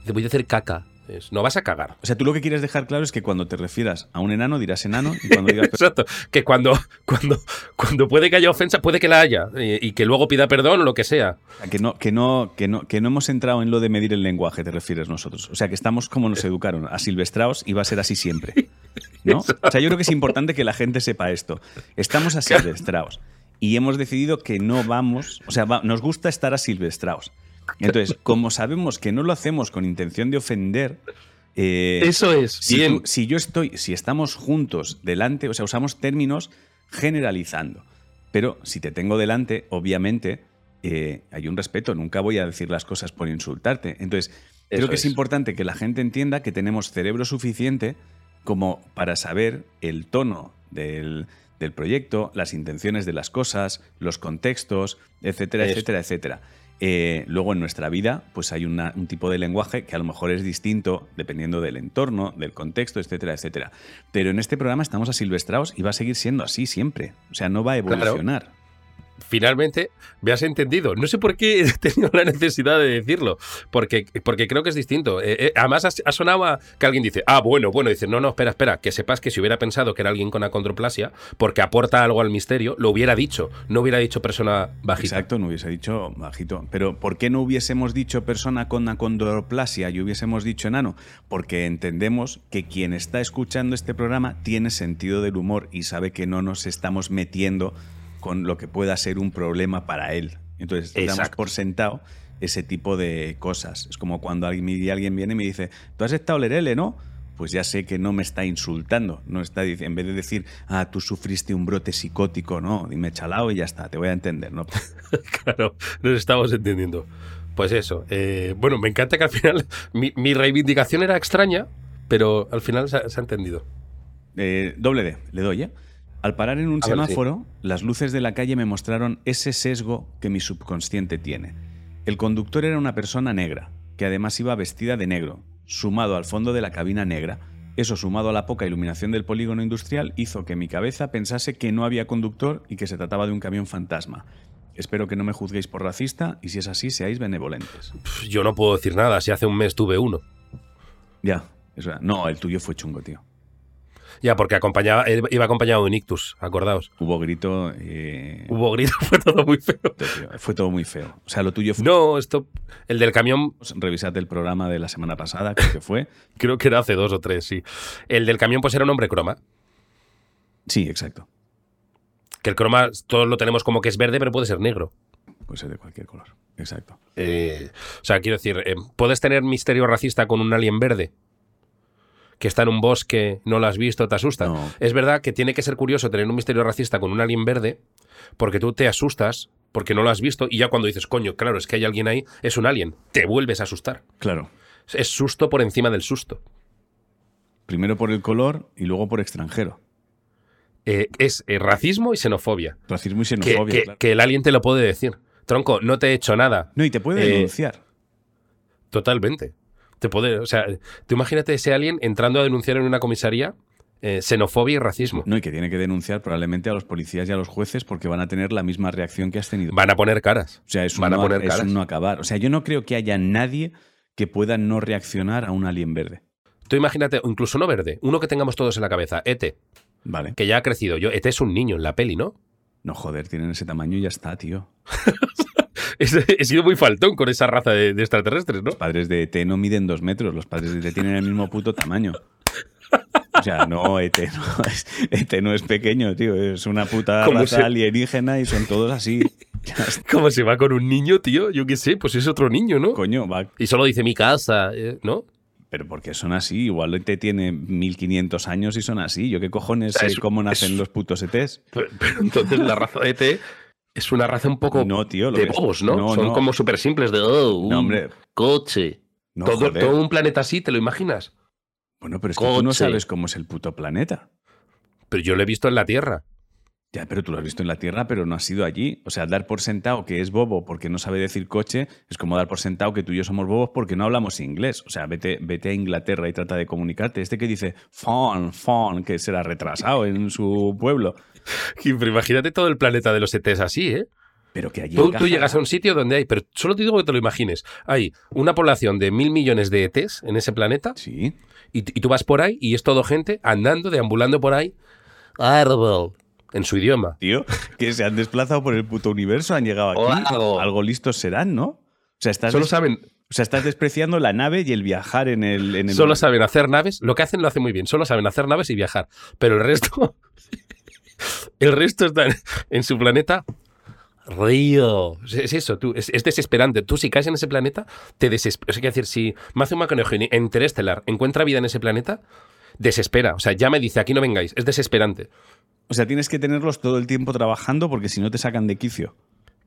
dice voy a hacer caca. Es, no vas a cagar. O sea, tú lo que quieres dejar claro es que cuando te refieras a un enano dirás enano y cuando digas Exacto. Que cuando, cuando, cuando puede que haya ofensa, puede que la haya. eh, y que luego pida perdón o lo que sea. que no, que, no, que, no, que no hemos entrado en lo de medir el lenguaje, te refieres nosotros. O sea, que estamos como nos educaron, a silvestraos y va a ser así siempre. ¿No? O sea, yo creo que es importante que la gente sepa esto. Estamos asilvestraos y hemos decidido que no vamos, o sea, va- nos gusta estar asilvestraos. Entonces, como sabemos que no lo hacemos con intención de ofender, eh, Eso es. si, Bien. tú- si yo estoy, si estamos juntos delante, o sea, usamos términos generalizando. Pero si te tengo delante, obviamente eh, hay un respeto. Nunca voy a decir las cosas por insultarte. Entonces, creo Eso que es. es. importante que la gente entienda que tenemos cerebro suficiente como para saber el tono del, del proyecto, las intenciones de las cosas, los contextos, etcétera, etcétera, etcétera. Eh, luego en nuestra vida, pues hay una- un tipo de lenguaje que a lo mejor es distinto dependiendo del entorno, del contexto, etcétera, etcétera. Pero en este programa estamos asilvestrados y va a seguir siendo así siempre. O sea, no va a Claro. Finalmente, me has entendido. No sé por qué he tenido la necesidad de decirlo. Porque, porque creo que es distinto. Eh, eh, además, ha sonado que alguien dice, ah, bueno, bueno. Dice, no, no, espera, espera. Que sepas que si hubiera pensado que era alguien con acondroplasia, porque aporta algo al misterio, lo hubiera dicho. No hubiera dicho persona bajita. Exacto, no hubiese dicho bajito. Pero ¿por qué no hubiésemos dicho persona con acondroplasia y hubiésemos dicho enano? Porque entendemos que quien está escuchando este programa tiene sentido del humor y sabe que no nos estamos metiendo con lo que pueda ser un problema para él. Entonces, damos Exacto. por sentado ese tipo de cosas. Es como cuando alguien, alguien viene y me dice, tú has estado lerele, ¿no? Pues ya sé que no me está insultando, no está dic- en vez de decir, ah, tú sufriste un brote psicótico, no, y me he chalado y ya está, te voy a entender, ¿no? Claro, nos estamos entendiendo. Pues eso. eh, bueno, me encanta que al final mi, mi reivindicación era extraña, pero al final se ha, se ha entendido. Eh, doble D, le doy, ¿eh? Al parar en un A ver, sí. semáforo, las luces de la calle me mostraron ese sesgo que mi subconsciente tiene. El conductor era una persona negra, que además iba vestida de negro, sumado al fondo de la cabina negra. Eso sumado a la poca iluminación del polígono industrial hizo que mi cabeza pensase que no había conductor y que se trataba de un camión fantasma. Espero que no me juzguéis por racista y si es así seáis benevolentes. Yo no puedo decir nada, si hace un mes tuve uno. Ya, es verdad. No, el tuyo fue chungo, tío. Ya, porque acompañaba, iba acompañado de un ictus, acordaos. Hubo grito. eh, Hubo grito, fue todo muy feo. fue todo muy feo. O sea, lo tuyo fue. No, esto. El del camión, Revisad el programa de la semana pasada, creo que fue. creo que era hace dos o tres, sí. El del camión, pues era un hombre croma. Sí, exacto. Que el croma todos lo tenemos como que es verde, pero puede ser negro. Puede ser de cualquier color. Exacto. Eh, o sea, quiero decir, eh, ¿puedes tener misterio racista con un alien verde? Que está en un bosque, no lo has visto, te asusta. No. Es verdad que tiene que ser curioso tener un misterio racista con un alien verde, porque tú te asustas, porque no lo has visto, y ya cuando dices, coño, claro, es que hay alguien ahí, es un alien, te vuelves a asustar. Claro. Es susto por encima del susto. Primero por el color y luego por extranjero. Eh, es eh, racismo y xenofobia. Racismo y Que, xenofobia. que- claro. que el alien te lo puede decir. Tronco, no te he hecho nada. No, y te puede Eh, denunciar. Totalmente. Te puede, o sea, tú imagínate ese alien entrando a denunciar en una comisaría eh, xenofobia y racismo. No, y que tiene que denunciar probablemente a los policías y a los jueces porque van a tener la misma reacción que has tenido. Van a poner caras. O sea, es un, van a no, poner es caras. un no acabar. O sea, yo no creo que haya nadie que pueda no reaccionar a un alien verde. Tú imagínate, incluso no verde, uno que tengamos todos en la cabeza, Ete, Vale. que ya ha crecido. Yo, Ete es un niño en la peli, ¿no? No, joder, tienen ese tamaño y ya está, tío. He sido muy faltón con esa raza de, de extraterrestres, ¿no? Los padres de ET no miden dos metros, los padres de ET tienen el mismo puto tamaño. O sea, no, ET no es, ET no es pequeño, tío. Es una puta ¿Cómo raza se- alienígena y son todos así. ¿Cómo se va con un niño, tío? Yo qué sé, pues es otro niño, ¿no? Coño, va. Y solo dice mi casa, eh, ¿no? Pero porque son así, igual te tiene 1500 años y son así. ¿Yo qué cojones O sea, sé es- cómo nacen es- los putos ETs? Pero, pero entonces la raza de ET es una raza un poco No, tío, lo de bobos, ¿no? no, Son no. como súper simples de, oh, un hombre. coche. Todo, un planeta así, ¿te lo imaginas? Bueno, pero es que tú no sabes cómo es el puto planeta. Pero yo lo he visto en la Tierra. Ya, pero tú lo has visto en la Tierra, pero no has ido allí. O sea, dar por sentado que es bobo porque no sabe decir coche es como dar por sentado que tú y yo somos bobos porque no hablamos inglés. O sea, vete, vete a Inglaterra y trata de comunicarte. Este que dice phone, phone, que será retrasado en su pueblo. Pero imagínate todo el planeta de los ETs así, ¿eh? Pero que allí Tú, llegas a un sitio donde hay, pero solo te digo que te lo imagines, hay una población de mil millones de ETs en ese planeta Sí. y, y tú vas por ahí y es todo gente andando, deambulando por ahí, árbol, en su idioma. Tío, que se han desplazado por el puto universo, han llegado aquí. Algo. Listos serán, ¿no? O sea, estás, Solo saben, o sea, estás despreciando la nave y el viajar en el. En el solo saben hacer naves, lo que hacen lo hacen muy bien, solo saben hacer naves y viajar, pero el resto, el resto está en, su planeta. Río. Es, es eso, tú, es, es desesperante. Tú, si caes en ese planeta, te desesperas. Es decir, si Matthew McConaughey en Interestelar encuentra vida en ese planeta, desespera. O sea, ya me dice, aquí no vengáis. Es desesperante. O sea, tienes que tenerlos todo el tiempo trabajando porque si no te sacan de quicio.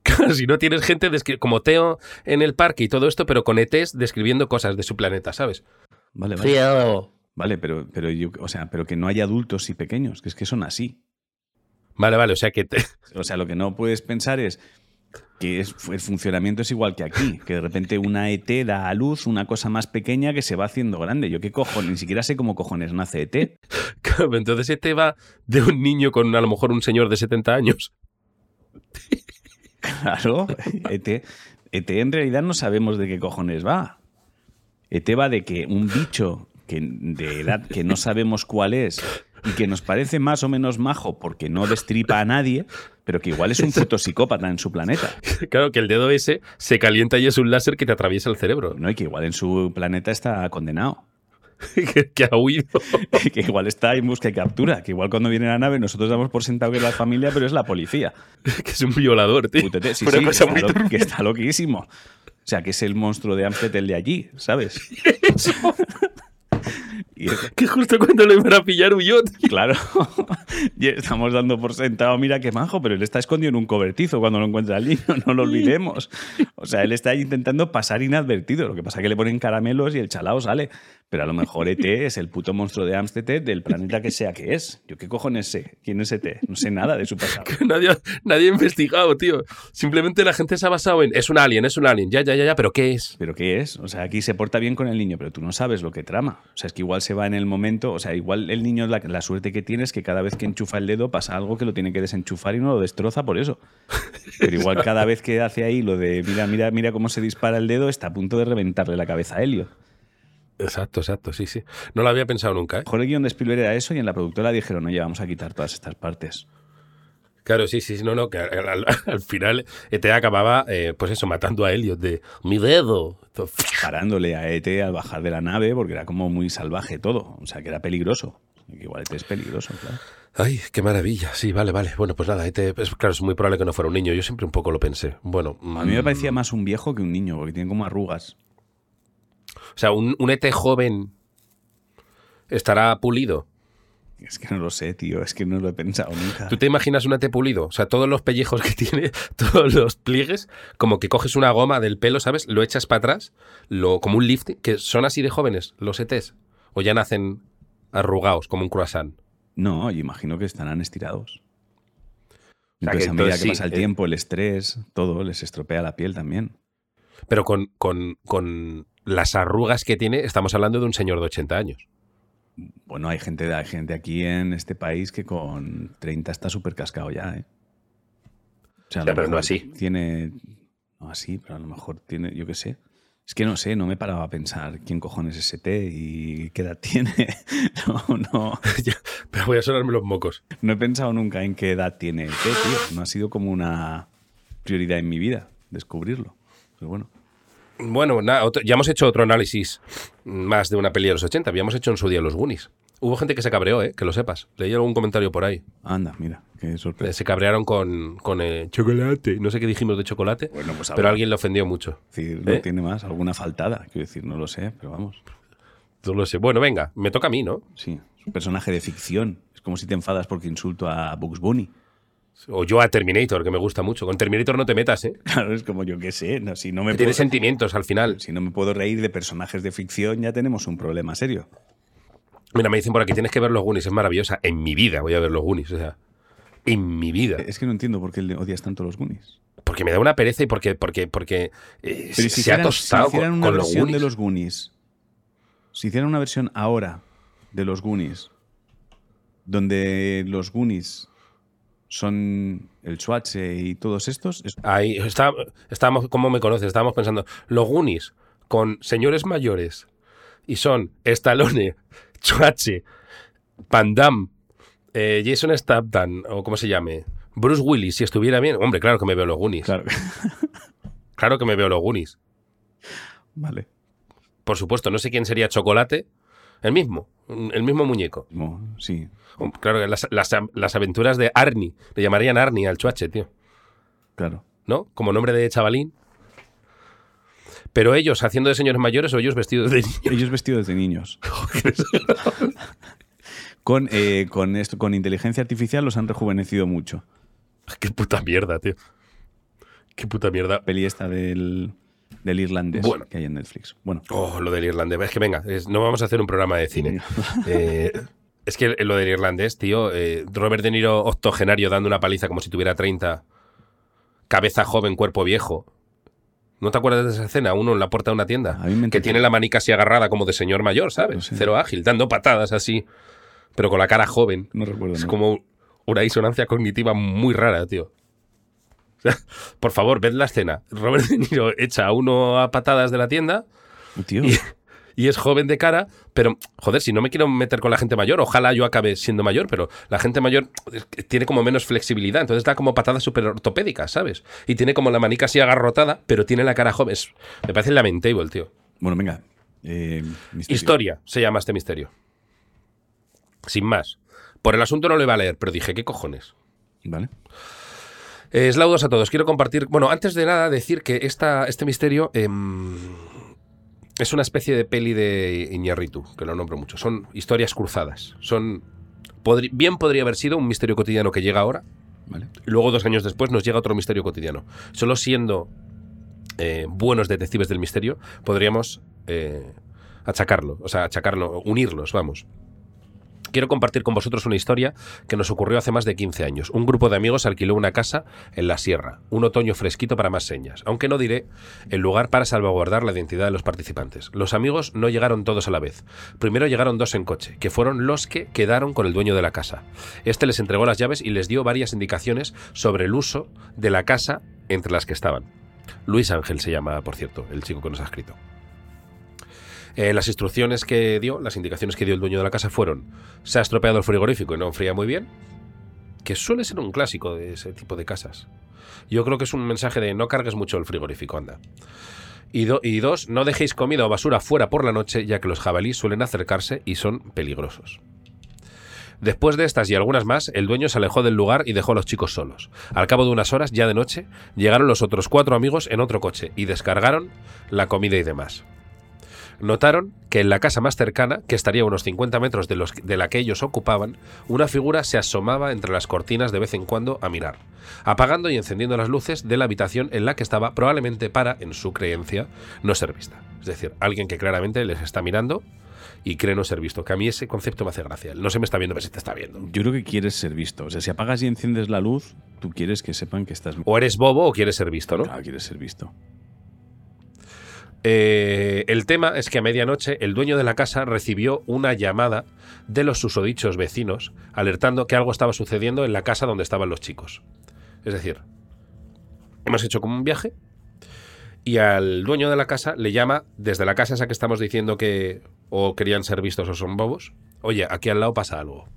Claro, si no tienes gente como Teo en el parque y todo esto, pero con ETs describiendo cosas de su planeta, ¿sabes? Vale, vale. Vale, pero, pero yo, o sea, pero que no hay adultos y pequeños, que es que son así. Vale, vale, o sea que te- O sea, lo que no puedes pensar es que es, el funcionamiento es igual que aquí, que de repente una ET da a luz una cosa más pequeña que se va haciendo grande. Yo qué cojones, ni siquiera sé cómo cojones nace ET. Claro, entonces ET va de un niño con a lo mejor un señor de 70 años. Claro, ET, ET en realidad no sabemos de qué cojones va. ET va de que un bicho que, de edad que no sabemos cuál es y que nos parece más o menos majo porque no destripa a nadie, pero que igual es un puto psicópata en su planeta. Claro, que el dedo ese se calienta y es un láser que te atraviesa el cerebro. ¿no? Y que igual en su planeta está condenado. que, que ha huido. que igual está en busca y captura. Que igual cuando viene la nave nosotros damos por sentado que es la familia, pero es la policía. que es un violador, tío. Putete, sí, sí, cosa que, está lo- que está loquísimo. O sea, que es el monstruo de Amstead el de allí, ¿sabes? Y es- Que justo cuando lo iban a pillar huyó. claro, y estamos dando por sentado, mira qué majo, pero él está escondido en un cobertizo cuando lo encuentra al niño, no lo olvidemos. O sea, él está intentando pasar inadvertido, lo que pasa es que le ponen caramelos y el chalao sale. Pero a lo mejor ET es el puto monstruo de Amstead del planeta que sea que es. ¿Yo qué cojones sé? ¿Quién es ET? No sé nada de su pasado. Que nadie, nadie ha investigado, tío. Simplemente la gente se ha basado en. Es un alien, es un alien. Ya, ya, ya, ya, pero ¿qué es? ¿Pero qué es? O sea, aquí se porta bien con el niño, pero tú no sabes lo que trama. O sea, es que igual se va en el momento, o sea, igual el niño, la, la suerte que tiene es que cada vez que enchufa el dedo pasa algo que lo tiene que desenchufar y no lo destroza por eso. Pero igual cada vez que hace ahí lo de, mira, mira, mira cómo se dispara el dedo, está a punto de reventarle la cabeza a Helio. Exacto, exacto, sí, sí. No lo había pensado nunca, ¿eh? Mejor el guion de Spielberg era eso y en la productora dijeron, oye, vamos a quitar todas estas partes. Claro, sí, sí, sí, no, no, que al, al- al final ET acababa, eh, pues eso, matando a Elliot de mi dedo. Parándole a ET al bajar de la nave porque era como muy salvaje todo. O sea, que era peligroso. Igual ET es peligroso, claro. Ay, qué maravilla. Sí, vale, vale. Bueno, pues nada, ET, es, claro, es muy probable que no fuera un niño. Yo siempre un poco lo pensé. Bueno, A mí me mm, parecía más un viejo que un niño porque tiene como arrugas. O sea, un, un ET joven estará pulido. Es que no lo sé, tío. Es que no lo he pensado nunca. ¿Tú te imaginas un ET pulido? O sea, todos los pellejos que tiene, todos los pliegues, como que coges una goma del pelo, ¿sabes? Lo echas para atrás, lo, como un lift, que son así de jóvenes, los ETs. O ya nacen arrugados, como un croissant. No, yo imagino que estarán estirados. sea, Entonces, que a medida que sí, pasa el eh. tiempo, el estrés, todo les estropea la piel también. Pero con, con, con las arrugas que tiene, estamos hablando de un señor de 80 años. Bueno, hay gente, hay gente aquí en este país que con 30 está súper cascado ya, ¿eh? O sea, pero no así. Tiene. No así, pero a lo mejor tiene, yo qué sé. Es que no sé, no me paraba a pensar quién cojones es ese T y qué edad tiene. No, no. Pero voy a sonarme los mocos. No he pensado nunca en qué edad tiene tío. No ha sido como una prioridad en mi vida descubrirlo. Pero bueno. Bueno, otro- ya hemos hecho otro análisis más de una peli de los 80. Habíamos hecho en su día los Goonies. Hubo gente que se cabreó, ¿eh? Que lo sepas. Leí algún comentario por ahí. Anda, mira, qué sorpresa. Se cabrearon con, con eh, chocolate. No sé qué dijimos de chocolate, Bueno, pues pero alguien le ofendió mucho. Decir, no ¿Eh? tiene más, alguna faltada, quiero decir, no lo sé, pero vamos. No lo sé. Bueno, venga, me toca a mí, ¿no? Sí, es un personaje de ficción. Es como si te enfadas porque insulto a Bugs Bunny. O yo a Terminator, que me gusta mucho. Con Terminator no te metas, ¿eh? Claro, es como yo qué sé, no, si no me Que tiene puedo, sentimientos al final. si no me puedo reír de personajes de ficción, ya tenemos un problema serio. Mira, me dicen por aquí, tienes que ver los Goonies, es maravillosa. En mi vida voy a ver los Goonies, o sea, en mi vida. Es que no entiendo por qué le odias tanto los Goonies. Porque me da una pereza y porque, porque, porque eh, Pero se si ha hicieran, tostado si hicieran con, una con versión de los Goonies, si hicieran una versión ahora de los Goonies, donde los Goonies son el Schwarze y todos estos, es- Ahí está, estábamos, ¿cómo me conoces? Estábamos pensando, los Goonies con señores mayores y son Stallone, Schwarze, Van Damme, eh, Jason Statham o como se llame, Bruce Willis, si estuviera bien, hombre, claro que me veo los Goonies. claro. Claro que me veo los Goonies. vale. Por supuesto, no sé quién sería Chocolate, el mismo, el mismo muñeco. No, sí. Oh, Claro, las- las aventuras de Arnie, le llamarían Arnie al Chuache, tío. Claro. ¿no? Como nombre de chavalín. Pero ellos haciendo de señores mayores o ellos vestidos de niños. Ellos vestidos de niños. con, eh, con, esto, con inteligencia artificial los han rejuvenecido mucho. Qué puta mierda, tío. Qué puta mierda. Peli esta del, del irlandés Bueno. que hay en Netflix. Bueno, Oh, lo del irlandés. Es que venga, es- no vamos a hacer un programa de cine. Eh, es que lo del irlandés, tío, eh, Robert De Niro octogenario dando una paliza como si tuviera 30, cabeza joven, cuerpo viejo. ¿No te acuerdas de esa escena? Uno en la puerta de una tienda. Que tiene la manica así agarrada como de señor mayor, ¿sabes? Sé. Cero ágil, dando patadas así, pero con la cara joven. no recuerdo. Es como una disonancia cognitiva muy rara, tío. Por favor, ved la escena. Robert De Niro echa a uno a patadas de la tienda tío, y, y es joven de cara, pero, joder, si no me quiero meter con la gente mayor, ojalá yo acabe siendo mayor, pero la gente mayor tiene como menos flexibilidad, entonces da como patadas súper ortopédicas, ¿sabes? Y tiene como la manica así agarrotada, pero tiene la cara joven. Es- me parece lamentable, tío. Bueno, venga. eh. Historia se llama este misterio. Sin más. Por el asunto no lo iba a leer, pero dije, ¿qué cojones? Vale. Eh, Eslaudos a todos. Quiero compartir. Bueno, antes de nada, decir que esta, este misterio em, es una especie de peli de Iñarritu, que lo nombro mucho. Son historias cruzadas. Son. podri- bien podría haber sido un misterio cotidiano que llega ahora, Vale. y luego dos años después nos llega otro misterio cotidiano. Solo siendo eh, buenos detectives del misterio, podríamos eh, achacarlo, o sea, achacarlo, unirlos, vamos. Quiero compartir con vosotros una historia que nos ocurrió hace más de 15 años. Un grupo de amigos alquiló una casa en la sierra, un otoño fresquito para más señas, aunque no diré el lugar para salvaguardar la identidad de los participantes. Los amigos no llegaron todos a la vez. Primero llegaron dos en coche, que fueron los que quedaron con el dueño de la casa. Este les entregó las llaves y les dio varias indicaciones sobre el uso de la casa entre las que estaban. Luis Ángel se llama, por cierto, el chico que nos ha escrito. Eh, las instrucciones que dio, las indicaciones que dio el dueño de la casa fueron: se ha estropeado el frigorífico y no enfría muy bien, que suele ser un clásico de ese tipo de casas. Yo creo que es un mensaje de no cargues mucho el frigorífico, anda. Y, y dos, no dejéis comida o basura fuera por la noche, ya que los jabalíes suelen acercarse y son peligrosos. Después de estas y algunas más, el dueño se alejó del lugar y dejó a los chicos solos. Al cabo de unas horas, ya de noche, llegaron los otros cuatro amigos en otro coche y descargaron la comida y demás. Notaron que en la casa más cercana, que estaría a unos 50 metros de, los, de la que ellos ocupaban, una figura se asomaba entre las cortinas de vez en cuando a mirar, apagando y encendiendo las luces de la habitación en la que estaba, probablemente para, en su creencia, no ser vista. Es decir, alguien que claramente les está mirando y cree no ser visto. Que a mí ese concepto me hace gracia. No se me está viendo, pero sí te está viendo. Yo creo que quieres ser visto. O sea, si apagas y enciendes la luz, tú quieres que sepan que estás. O eres bobo o quieres ser visto, ¿no? Claro, quieres ser visto. Eh, el tema es que a medianoche el dueño de la casa recibió una llamada de los susodichos vecinos alertando que algo estaba sucediendo en la casa donde estaban los chicos. Es decir, hemos hecho como un viaje y al dueño de la casa le llama desde la casa esa que estamos diciendo que o querían ser vistos o son bobos. Oye, aquí al lado pasa algo.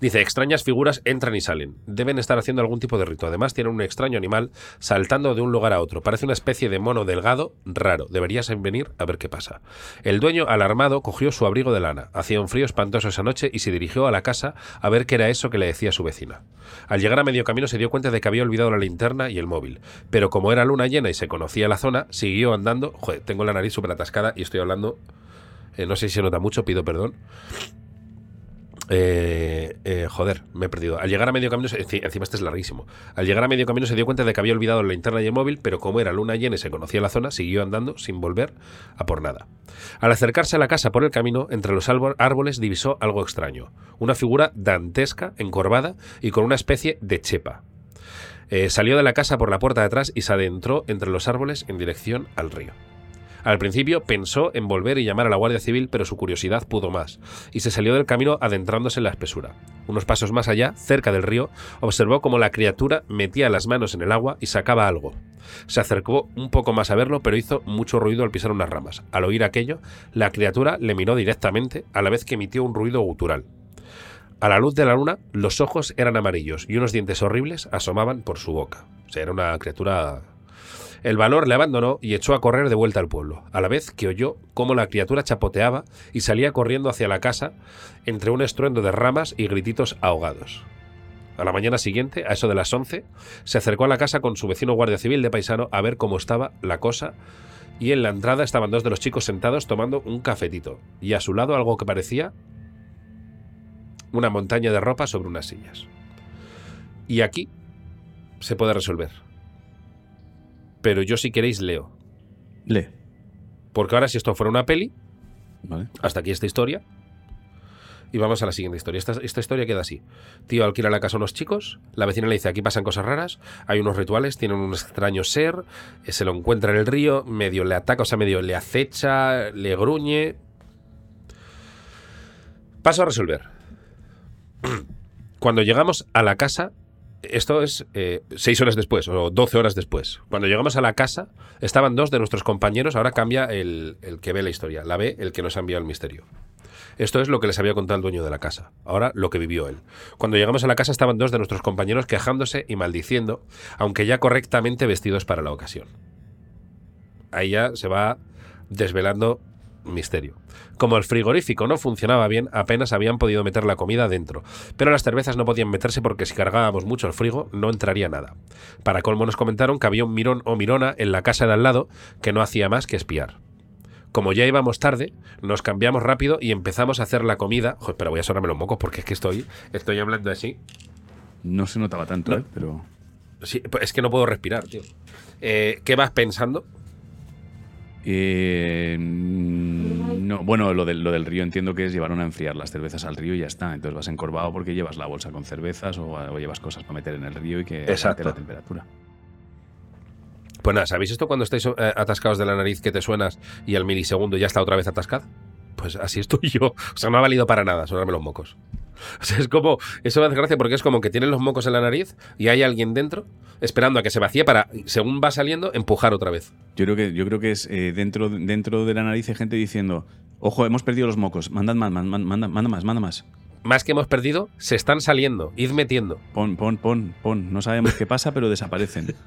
Dice, extrañas figuras entran y salen. Deben estar haciendo algún tipo de rito. Además, tienen un extraño animal saltando de un lugar a otro. Parece una especie de mono delgado, raro. Deberías venir a ver qué pasa. El dueño, alarmado, cogió su abrigo de lana. Hacía un frío espantoso esa noche y se dirigió a la casa a ver qué era eso que le decía su vecina. Al llegar a medio camino se dio cuenta de que había olvidado la linterna y el móvil. Pero como era luna llena y se conocía la zona, siguió andando. Joder, tengo la nariz súper atascada y estoy hablando... eh, no sé si se nota mucho, pido perdón. Eh, eh, joder, me he perdido. Al llegar a medio camino, encima este es larguísimo. Al llegar a medio camino se dio cuenta de que había olvidado la linterna y el móvil, pero como era luna llena y se conocía la zona, siguió andando sin volver a por nada. Al acercarse a la casa por el camino, entre los árbol- árboles divisó algo extraño. Una figura dantesca, encorvada y con una especie de chepa. Eh, salió de la casa por la puerta de atrás y se adentró entre los árboles en dirección al río. Al principio pensó en volver y llamar a la Guardia Civil, pero su curiosidad pudo más, y se salió del camino adentrándose en la espesura. Unos pasos más allá, cerca del río, observó cómo la criatura metía las manos en el agua y sacaba algo. Se acercó un poco más a verlo, pero hizo mucho ruido al pisar unas ramas. Al oír aquello, la criatura le miró directamente, a la vez que emitió un ruido gutural. A la luz de la luna, los ojos eran amarillos y unos dientes horribles asomaban por su boca. Era una criatura el valor le abandonó y echó a correr de vuelta al pueblo, a la vez que oyó cómo la criatura chapoteaba y salía corriendo hacia la casa entre un estruendo de ramas y grititos ahogados. A la mañana siguiente, a eso de las 11, se acercó a la casa con su vecino guardia civil de paisano a ver cómo estaba la cosa y en la entrada estaban dos de los chicos sentados tomando un cafetito y a su lado algo que parecía una montaña de ropa sobre unas sillas. Y aquí se puede resolver pero yo si queréis leo. Lee. Porque ahora si esto fuera una peli, ¿Vale? hasta aquí esta historia. Y vamos a la siguiente historia. Esta, esta historia queda así. Tío alquila la casa a unos chicos, la vecina le dice, aquí pasan cosas raras, hay unos rituales, tienen un extraño ser, eh, se lo encuentra en el río, medio le ataca, o sea, medio le acecha, le gruñe. Paso a resolver. Cuando llegamos a la casa, esto es eh, seis horas después o 12 horas después. Cuando llegamos a la casa, estaban dos de nuestros compañeros. Ahora cambia el, el que ve la historia. La ve el que nos ha enviado el misterio. Esto es lo que les había contado el dueño de la casa. Ahora lo que vivió él. Cuando llegamos a la casa estaban dos de nuestros compañeros quejándose y maldiciendo, aunque ya correctamente vestidos para la ocasión. Ahí ya se va desvelando misterio. Como el frigorífico no funcionaba bien, apenas habían podido meter la comida dentro, pero las cervezas no podían meterse porque si cargábamos mucho el frigo no entraría nada. Para colmo nos comentaron que había un mirón o mirona en la casa de al lado que no hacía más que espiar. Como ya íbamos tarde, nos cambiamos rápido y empezamos a hacer la comida. Joder, pero voy a sonarme los mocos porque es que estoy, estoy hablando así. No se notaba tanto, No. ¿eh? Pero. Sí, pues es que no puedo respirar, tío. Eh, ¿Qué vas pensando? Eh, no, bueno, lo del, lo del río entiendo que es llevaron a enfriar las cervezas al río y ya está. Entonces vas encorvado porque llevas la bolsa con cervezas o, o llevas cosas para meter en el río y que Exacto. la temperatura. Pues nada, ¿sabéis esto cuando estáis eh, atascados de la nariz que te suenas y al milisegundo ya está otra vez atascado? Pues así estoy yo. O sea, no ha valido para nada sonarme los mocos. O sea, es como. Eso me hace gracia porque es como que tienen los mocos en la nariz y hay alguien dentro esperando a que se vacíe para, según va saliendo, empujar otra vez. Yo creo que, yo creo que es eh, dentro, dentro de la nariz hay gente diciendo: Ojo, hemos perdido los mocos, mandad más, man- man- manda, manda más, manda más. Más que hemos perdido, se están saliendo. Id metiendo. Pon, pon, pon, pon. No sabemos qué pasa, pero desaparecen.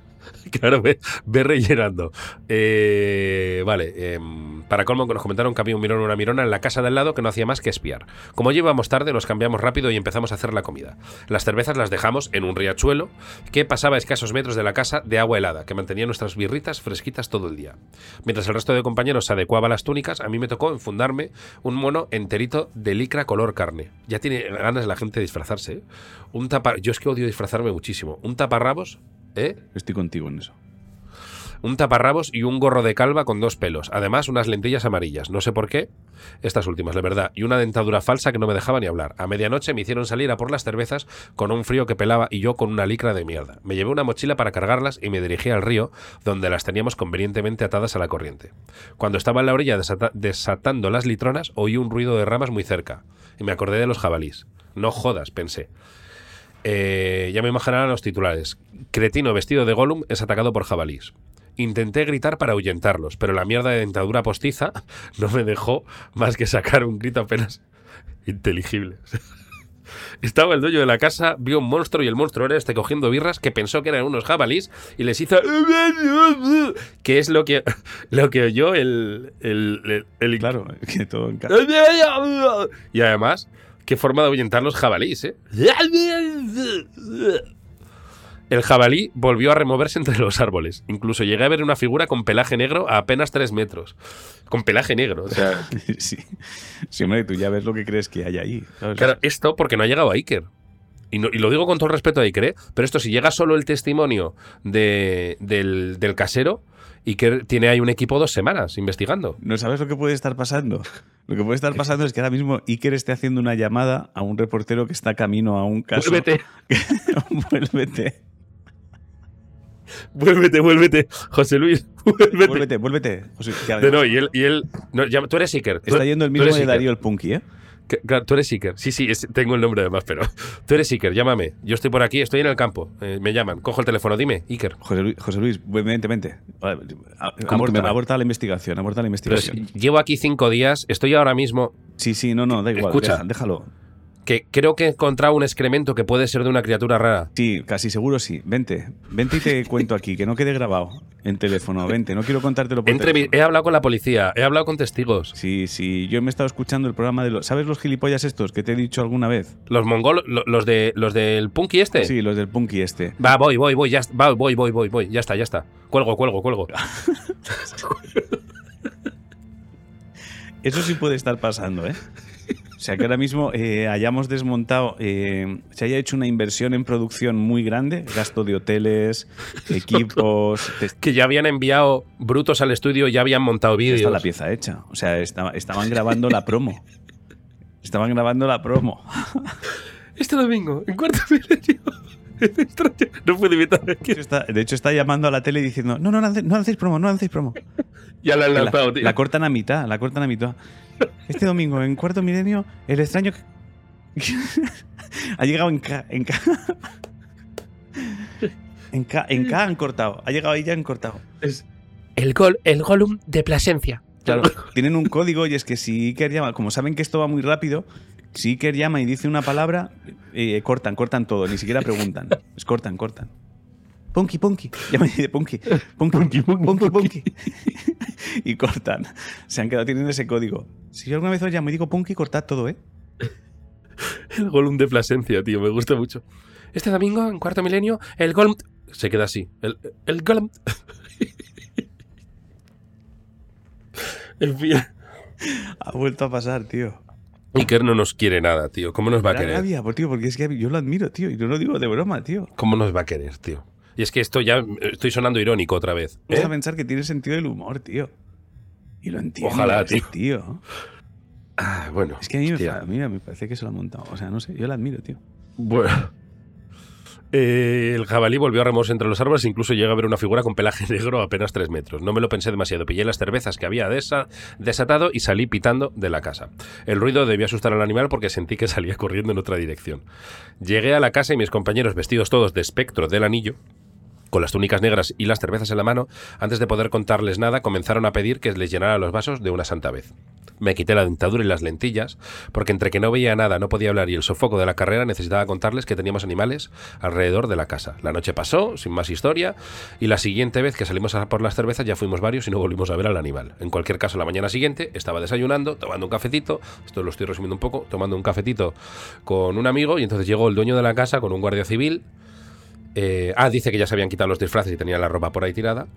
Claro, ve, ve rellenando. Eh, vale, em, para colmo que nos comentaron que había un mirón o una mirona en la casa de al lado que no hacía más que espiar. Como llevamos tarde, nos cambiamos rápido y empezamos a hacer la comida. Las cervezas las dejamos en un riachuelo que pasaba a escasos metros de la casa de agua helada, que mantenía nuestras birritas fresquitas todo el día. Mientras el resto de compañeros se adecuaba a las túnicas, a mí me tocó enfundarme un mono enterito de licra color carne. Ya tiene ganas la gente de disfrazarse. ¿eh? Un. Yo es que odio disfrazarme muchísimo. Un taparrabos, ¿eh? Estoy contigo en eso. Un taparrabos y un gorro de calva con dos pelos. Además, unas lentillas amarillas. No sé por qué. Estas últimas, la verdad. Y una dentadura falsa que no me dejaba ni hablar. A medianoche me hicieron salir a por las cervezas con un frío que pelaba y yo con una licra de mierda. Me llevé una mochila para cargarlas y me dirigí al río, donde las teníamos convenientemente atadas a la corriente. Cuando estaba en la orilla desata- desatando las litronas, oí un ruido de ramas muy cerca. Y me acordé de los jabalís. No jodas, pensé. Eh, ya me imaginarán los titulares. Cretino vestido de Gollum es atacado por jabalís. Intenté gritar para ahuyentarlos, pero la mierda de dentadura postiza no me dejó más que sacar un grito apenas inteligible. Estaba el dueño de la casa, vio un monstruo y el monstruo era este cogiendo birras que pensó que eran unos jabalís y les hizo... que es lo que, lo que oyó el... el, el- el- Claro, que todo encaja. y además, qué forma de ahuyentar los jabalíes, ¿eh? El jabalí volvió a removerse entre los árboles. Incluso llegué a ver una figura con pelaje negro a apenas tres metros. Con pelaje negro. O sea, Sí. sí, hombre, tú ya ves lo que crees que hay ahí. ¿sabes? claro, esto porque no ha llegado a Iker. Y, no- y lo digo con todo el respeto a Iker, ¿eh? pero esto si llega solo el testimonio de- del, del casero, Iker tiene ahí un equipo dos semanas investigando. ¿No sabes lo que puede estar pasando? Lo que puede estar pasando es que ahora mismo Iker esté haciendo una llamada a un reportero que está camino a un caso. Vuélvete, vuélvete. vuélvete, vuélvete. José Luis, vuélvete. Vuélvete, vuélvete. José, no, y él, y él no, ya- tú eres Iker. Tú- está yendo el mismo de. Darío el Punky, ¿eh? Que- claro, tú eres Iker. Sí, sí, es- tengo el nombre además, pero tú eres Iker, llámame. Yo estoy por aquí, estoy en el campo. eh, me llaman, cojo el teléfono, dime, Iker. José Luis, José Luis vente, vente. A- a- ¿Cómo que me Aborta, la investigación, aborta la investigación. si- llevo aquí cinco días, estoy ahora mismo Sí, sí, no, no, da igual. Escucha. deja- déjalo. Que creo que he encontrado un excremento que puede ser de una criatura rara. Sí, casi seguro sí. Vente, vente y te cuento aquí, que no quede grabado en teléfono. Vente, no quiero contártelo por entrevi- teléfono. he hablado con la policía, he hablado con testigos. Sí, sí, yo me he estado escuchando el programa de los... ¿Sabes los gilipollas estos que te he dicho alguna vez? Los mongolos, lo- los, de, los del punky este. Sí, los del Punky este. Va, voy, voy, voy, ya, va, voy, voy, voy, voy, ya está, ya está. Cuelgo, cuelgo, cuelgo. Eso sí puede estar pasando, ¿eh? O sea, que ahora mismo eh, hayamos desmontado, eh, se haya hecho una inversión en producción muy grande, gasto de hoteles, equipos, Que ya habían enviado brutos al estudio ya habían montado vídeos. está la pieza hecha. O sea, estaba- estaban grabando la promo. Estaban grabando la promo. Este domingo, en cuarto milenio. no puedo evitar De hecho, está, de hecho, está llamando a la tele diciendo, no, no, no, no hacéis promo, no hacéis promo. Ya la han La, lanzado, tío. la cortan a mitad, la cortan a mitad. Este domingo, en cuarto milenio, el extraño ha llegado en K. En K. En K, en K han cortado. Ha llegado ahí ya han cortado. El gol, el Gollum de Plasencia. Claro, tienen un código y es que si Iker llama, como saben que esto va muy rápido, si Iker llama y dice una palabra, eh, cortan, cortan todo, ni siquiera preguntan. Es cortan, cortan. Punky, punky. Llama y dice punky. Punky, punky, punky. y cortan. Se han quedado teniendo ese código. Si yo alguna vez os llamo y digo punky, cortad todo, ¿eh? El Gollum de Plasencia, tío, me gusta mucho. Este domingo, en cuarto milenio, el Gollum. Se queda así. El, el Gollum. en fin. Ha vuelto a pasar, tío. Iker no nos quiere nada, tío. ¿Cómo nos va a querer? rabia, tío, porque es que yo lo admiro, tío, y no lo digo de broma, tío. ¿Cómo nos va a querer, tío? Y es que esto ya eh, estoy sonando irónico otra vez. ¿eh? Vas a pensar que tiene sentido del humor, tío. Y lo entiendo. Ojalá, tío. tío. Ah, bueno. Es que a mí, me, a mí me parece que se lo ha montado. O sea, no sé, yo la admiro, tío. Bueno. Eh, el jabalí volvió a removerse entre los árboles incluso llega a ver una figura con pelaje negro a apenas tres metros. No me lo pensé demasiado. Pillé las cervezas que había desa- desatado y salí pitando de la casa. El ruido debió asustar al animal porque sentí que salía corriendo en otra dirección. Llegué a la casa y mis compañeros, vestidos todos de espectro del anillo, con las túnicas negras y las cervezas en la mano, antes de poder contarles nada, comenzaron a pedir que les llenara los vasos de una santa vez. Me quité la dentadura y las lentillas, porque entre que no veía nada, no podía hablar y el sofoco de la carrera necesitaba contarles que teníamos animales alrededor de la casa. La noche pasó, sin más historia, y la siguiente vez que salimos a por las cervezas ya fuimos varios y no volvimos a ver al animal. En cualquier caso, la mañana siguiente estaba desayunando, tomando un cafetito, esto lo estoy resumiendo un poco, tomando un cafetito con un amigo y entonces llegó el dueño de la casa con un guardia civil eh, ah, dice que ya se habían quitado los disfraces y tenían la ropa por ahí tirada.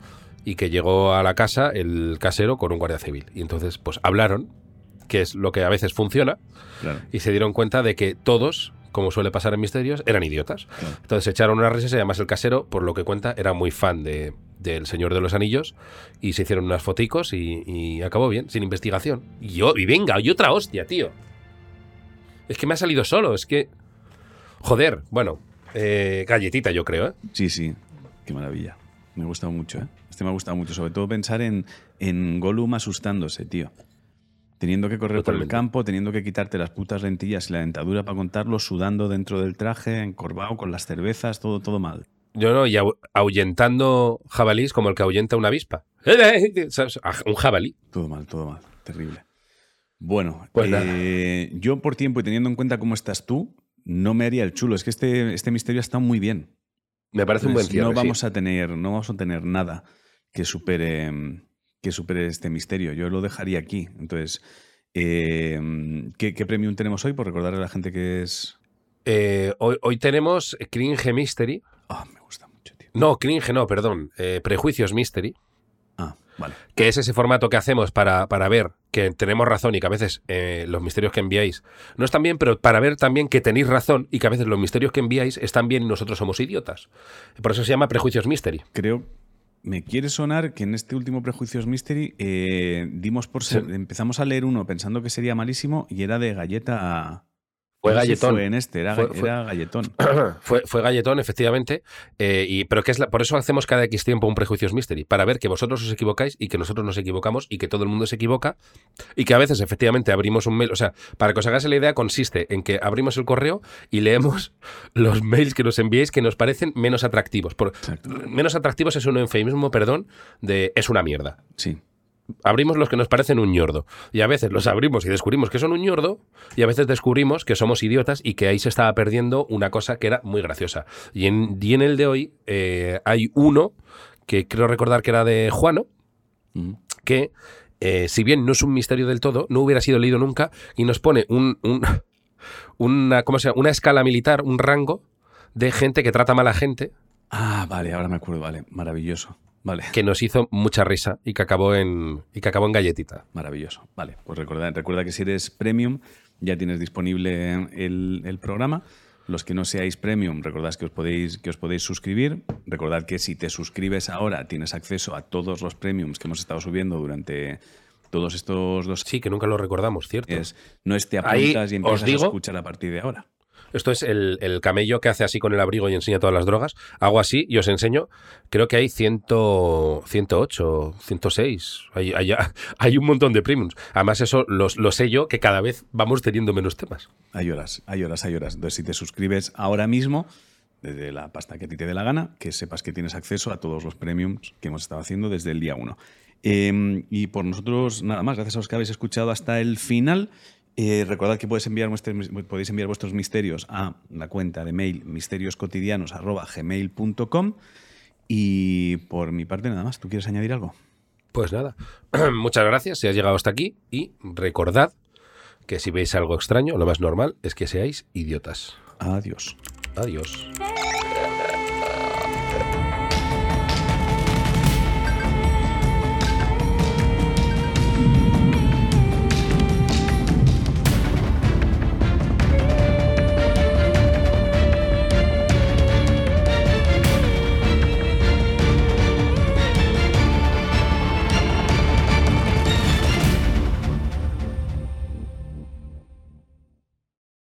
Y que llegó a la casa el casero con un guardia civil. Y entonces, pues hablaron, que es lo que a veces funciona, Claro. y se dieron cuenta de que todos, como suele pasar en misterios, eran idiotas. Claro. Entonces echaron unas risas y además el casero, por lo que cuenta, era muy fan de del Señor de los Anillos y se hicieron unas foticos y, y acabó bien, sin investigación. Y yo, y venga, y otra hostia, tío. Es que me ha salido solo, es que... Joder, bueno, eh, galletita yo creo, ¿eh? Sí, sí. Qué maravilla. Me ha gustado mucho, ¿eh? Este me ha gustado mucho. Sobre todo pensar en, en Gollum asustándose, tío. Teniendo que correr por el campo, teniendo que quitarte las putas lentillas y la dentadura para contarlo, sudando dentro del traje, encorvado, con las cervezas, todo, todo mal. Yo no, y ahu- ahuyentando jabalís como el que ahuyenta una avispa. Un jabalí. Todo mal, todo mal. Terrible. Bueno, Pues eh, yo por tiempo y teniendo en cuenta cómo estás tú, no me haría el chulo. Es que este, este misterio está muy bien. Me parece un buen cierre. no sí. vamos a tener, no vamos a tener nada que supere, que supere este misterio. Yo lo dejaría aquí. Entonces, eh, ¿qué, qué premium tenemos hoy? Por recordarle a la gente que es. Eh, hoy, hoy tenemos Cringe Mystery. Ah, me gusta mucho, tío. No, Cringe no, perdón. eh, Prejuicios Mystery. Vale. que es ese formato que hacemos para, para ver que tenemos razón y que a veces eh, los misterios que enviáis no están bien, pero para ver también que tenéis razón y que a veces los misterios que enviáis están bien y nosotros somos idiotas. Por eso se llama Prejuicios Mystery. Creo. Me quiere sonar que en este último Prejuicios Mystery eh, dimos por ser- Sí. empezamos a leer uno pensando que sería malísimo y era de galleta. Fue no sé si galletón. Fue en este, era, Fue- fue- era galletón. fue, fue galletón, efectivamente, eh, y, pero que es la- por eso hacemos cada X tiempo un Prejuicios Mystery, para ver que vosotros os equivocáis y que nosotros nos equivocamos y que todo el mundo se equivoca y que a veces efectivamente abrimos un mail, o sea, para que os hagáis la idea consiste en que abrimos el correo y leemos los mails que nos enviéis que nos parecen menos atractivos. Por, menos atractivos es un eufemismo, perdón, de es una mierda. Sí. Abrimos los que nos parecen un ñordo. Y a veces los abrimos y descubrimos que son un ñordo. Y a veces descubrimos que somos idiotas y que ahí se estaba perdiendo una cosa que era muy graciosa. Y en, y en el de hoy eh, hay uno que creo recordar que era de Juano, Mm. que eh, si bien no es un misterio del todo, no hubiera sido leído nunca y nos pone un, un- una, ¿cómo se llama? una escala militar, un rango de gente que trata mal a gente Ah, vale, ahora me acuerdo, vale. Maravilloso. Vale. que nos hizo mucha risa y que acabó en, y que acabó en galletita. Maravilloso. Vale, pues recuerda, recuerda que si eres premium ya tienes disponible el, el programa. Los que no seáis premium, recordad que os, podéis, que os podéis suscribir. Recordad que si te suscribes ahora tienes acceso a todos los premiums que hemos estado subiendo durante todos estos dos Sí, que nunca lo recordamos, ¿cierto? es, no es te Ahí apuntas y os empiezas digo- a escuchar a partir de ahora. Esto es el, el camello que hace así con el abrigo y enseña todas las drogas. Hago así y os enseño. Creo que hay 100, 108, 106. Hay, hay, hay un montón de premiums. Además, eso los- lo sé yo, que cada vez vamos teniendo menos temas. Hay horas, hay horas, hay horas. Entonces, si te suscribes ahora mismo, desde la pasta que a ti te dé la gana, que sepas que tienes acceso a todos los premiums que hemos estado haciendo desde el día 1. y por nosotros, nada más, gracias a los que habéis escuchado hasta el final. Eh, recordad que podéis enviar, vuestros, podéis enviar vuestros misterios a la cuenta de mail misterioscotidianos.gmail.com y por mi parte nada más. ¿Tú quieres añadir algo? Pues nada, muchas gracias si has llegado hasta aquí y recordad que si veis algo extraño, lo más normal es que seáis idiotas. Adiós. Adiós.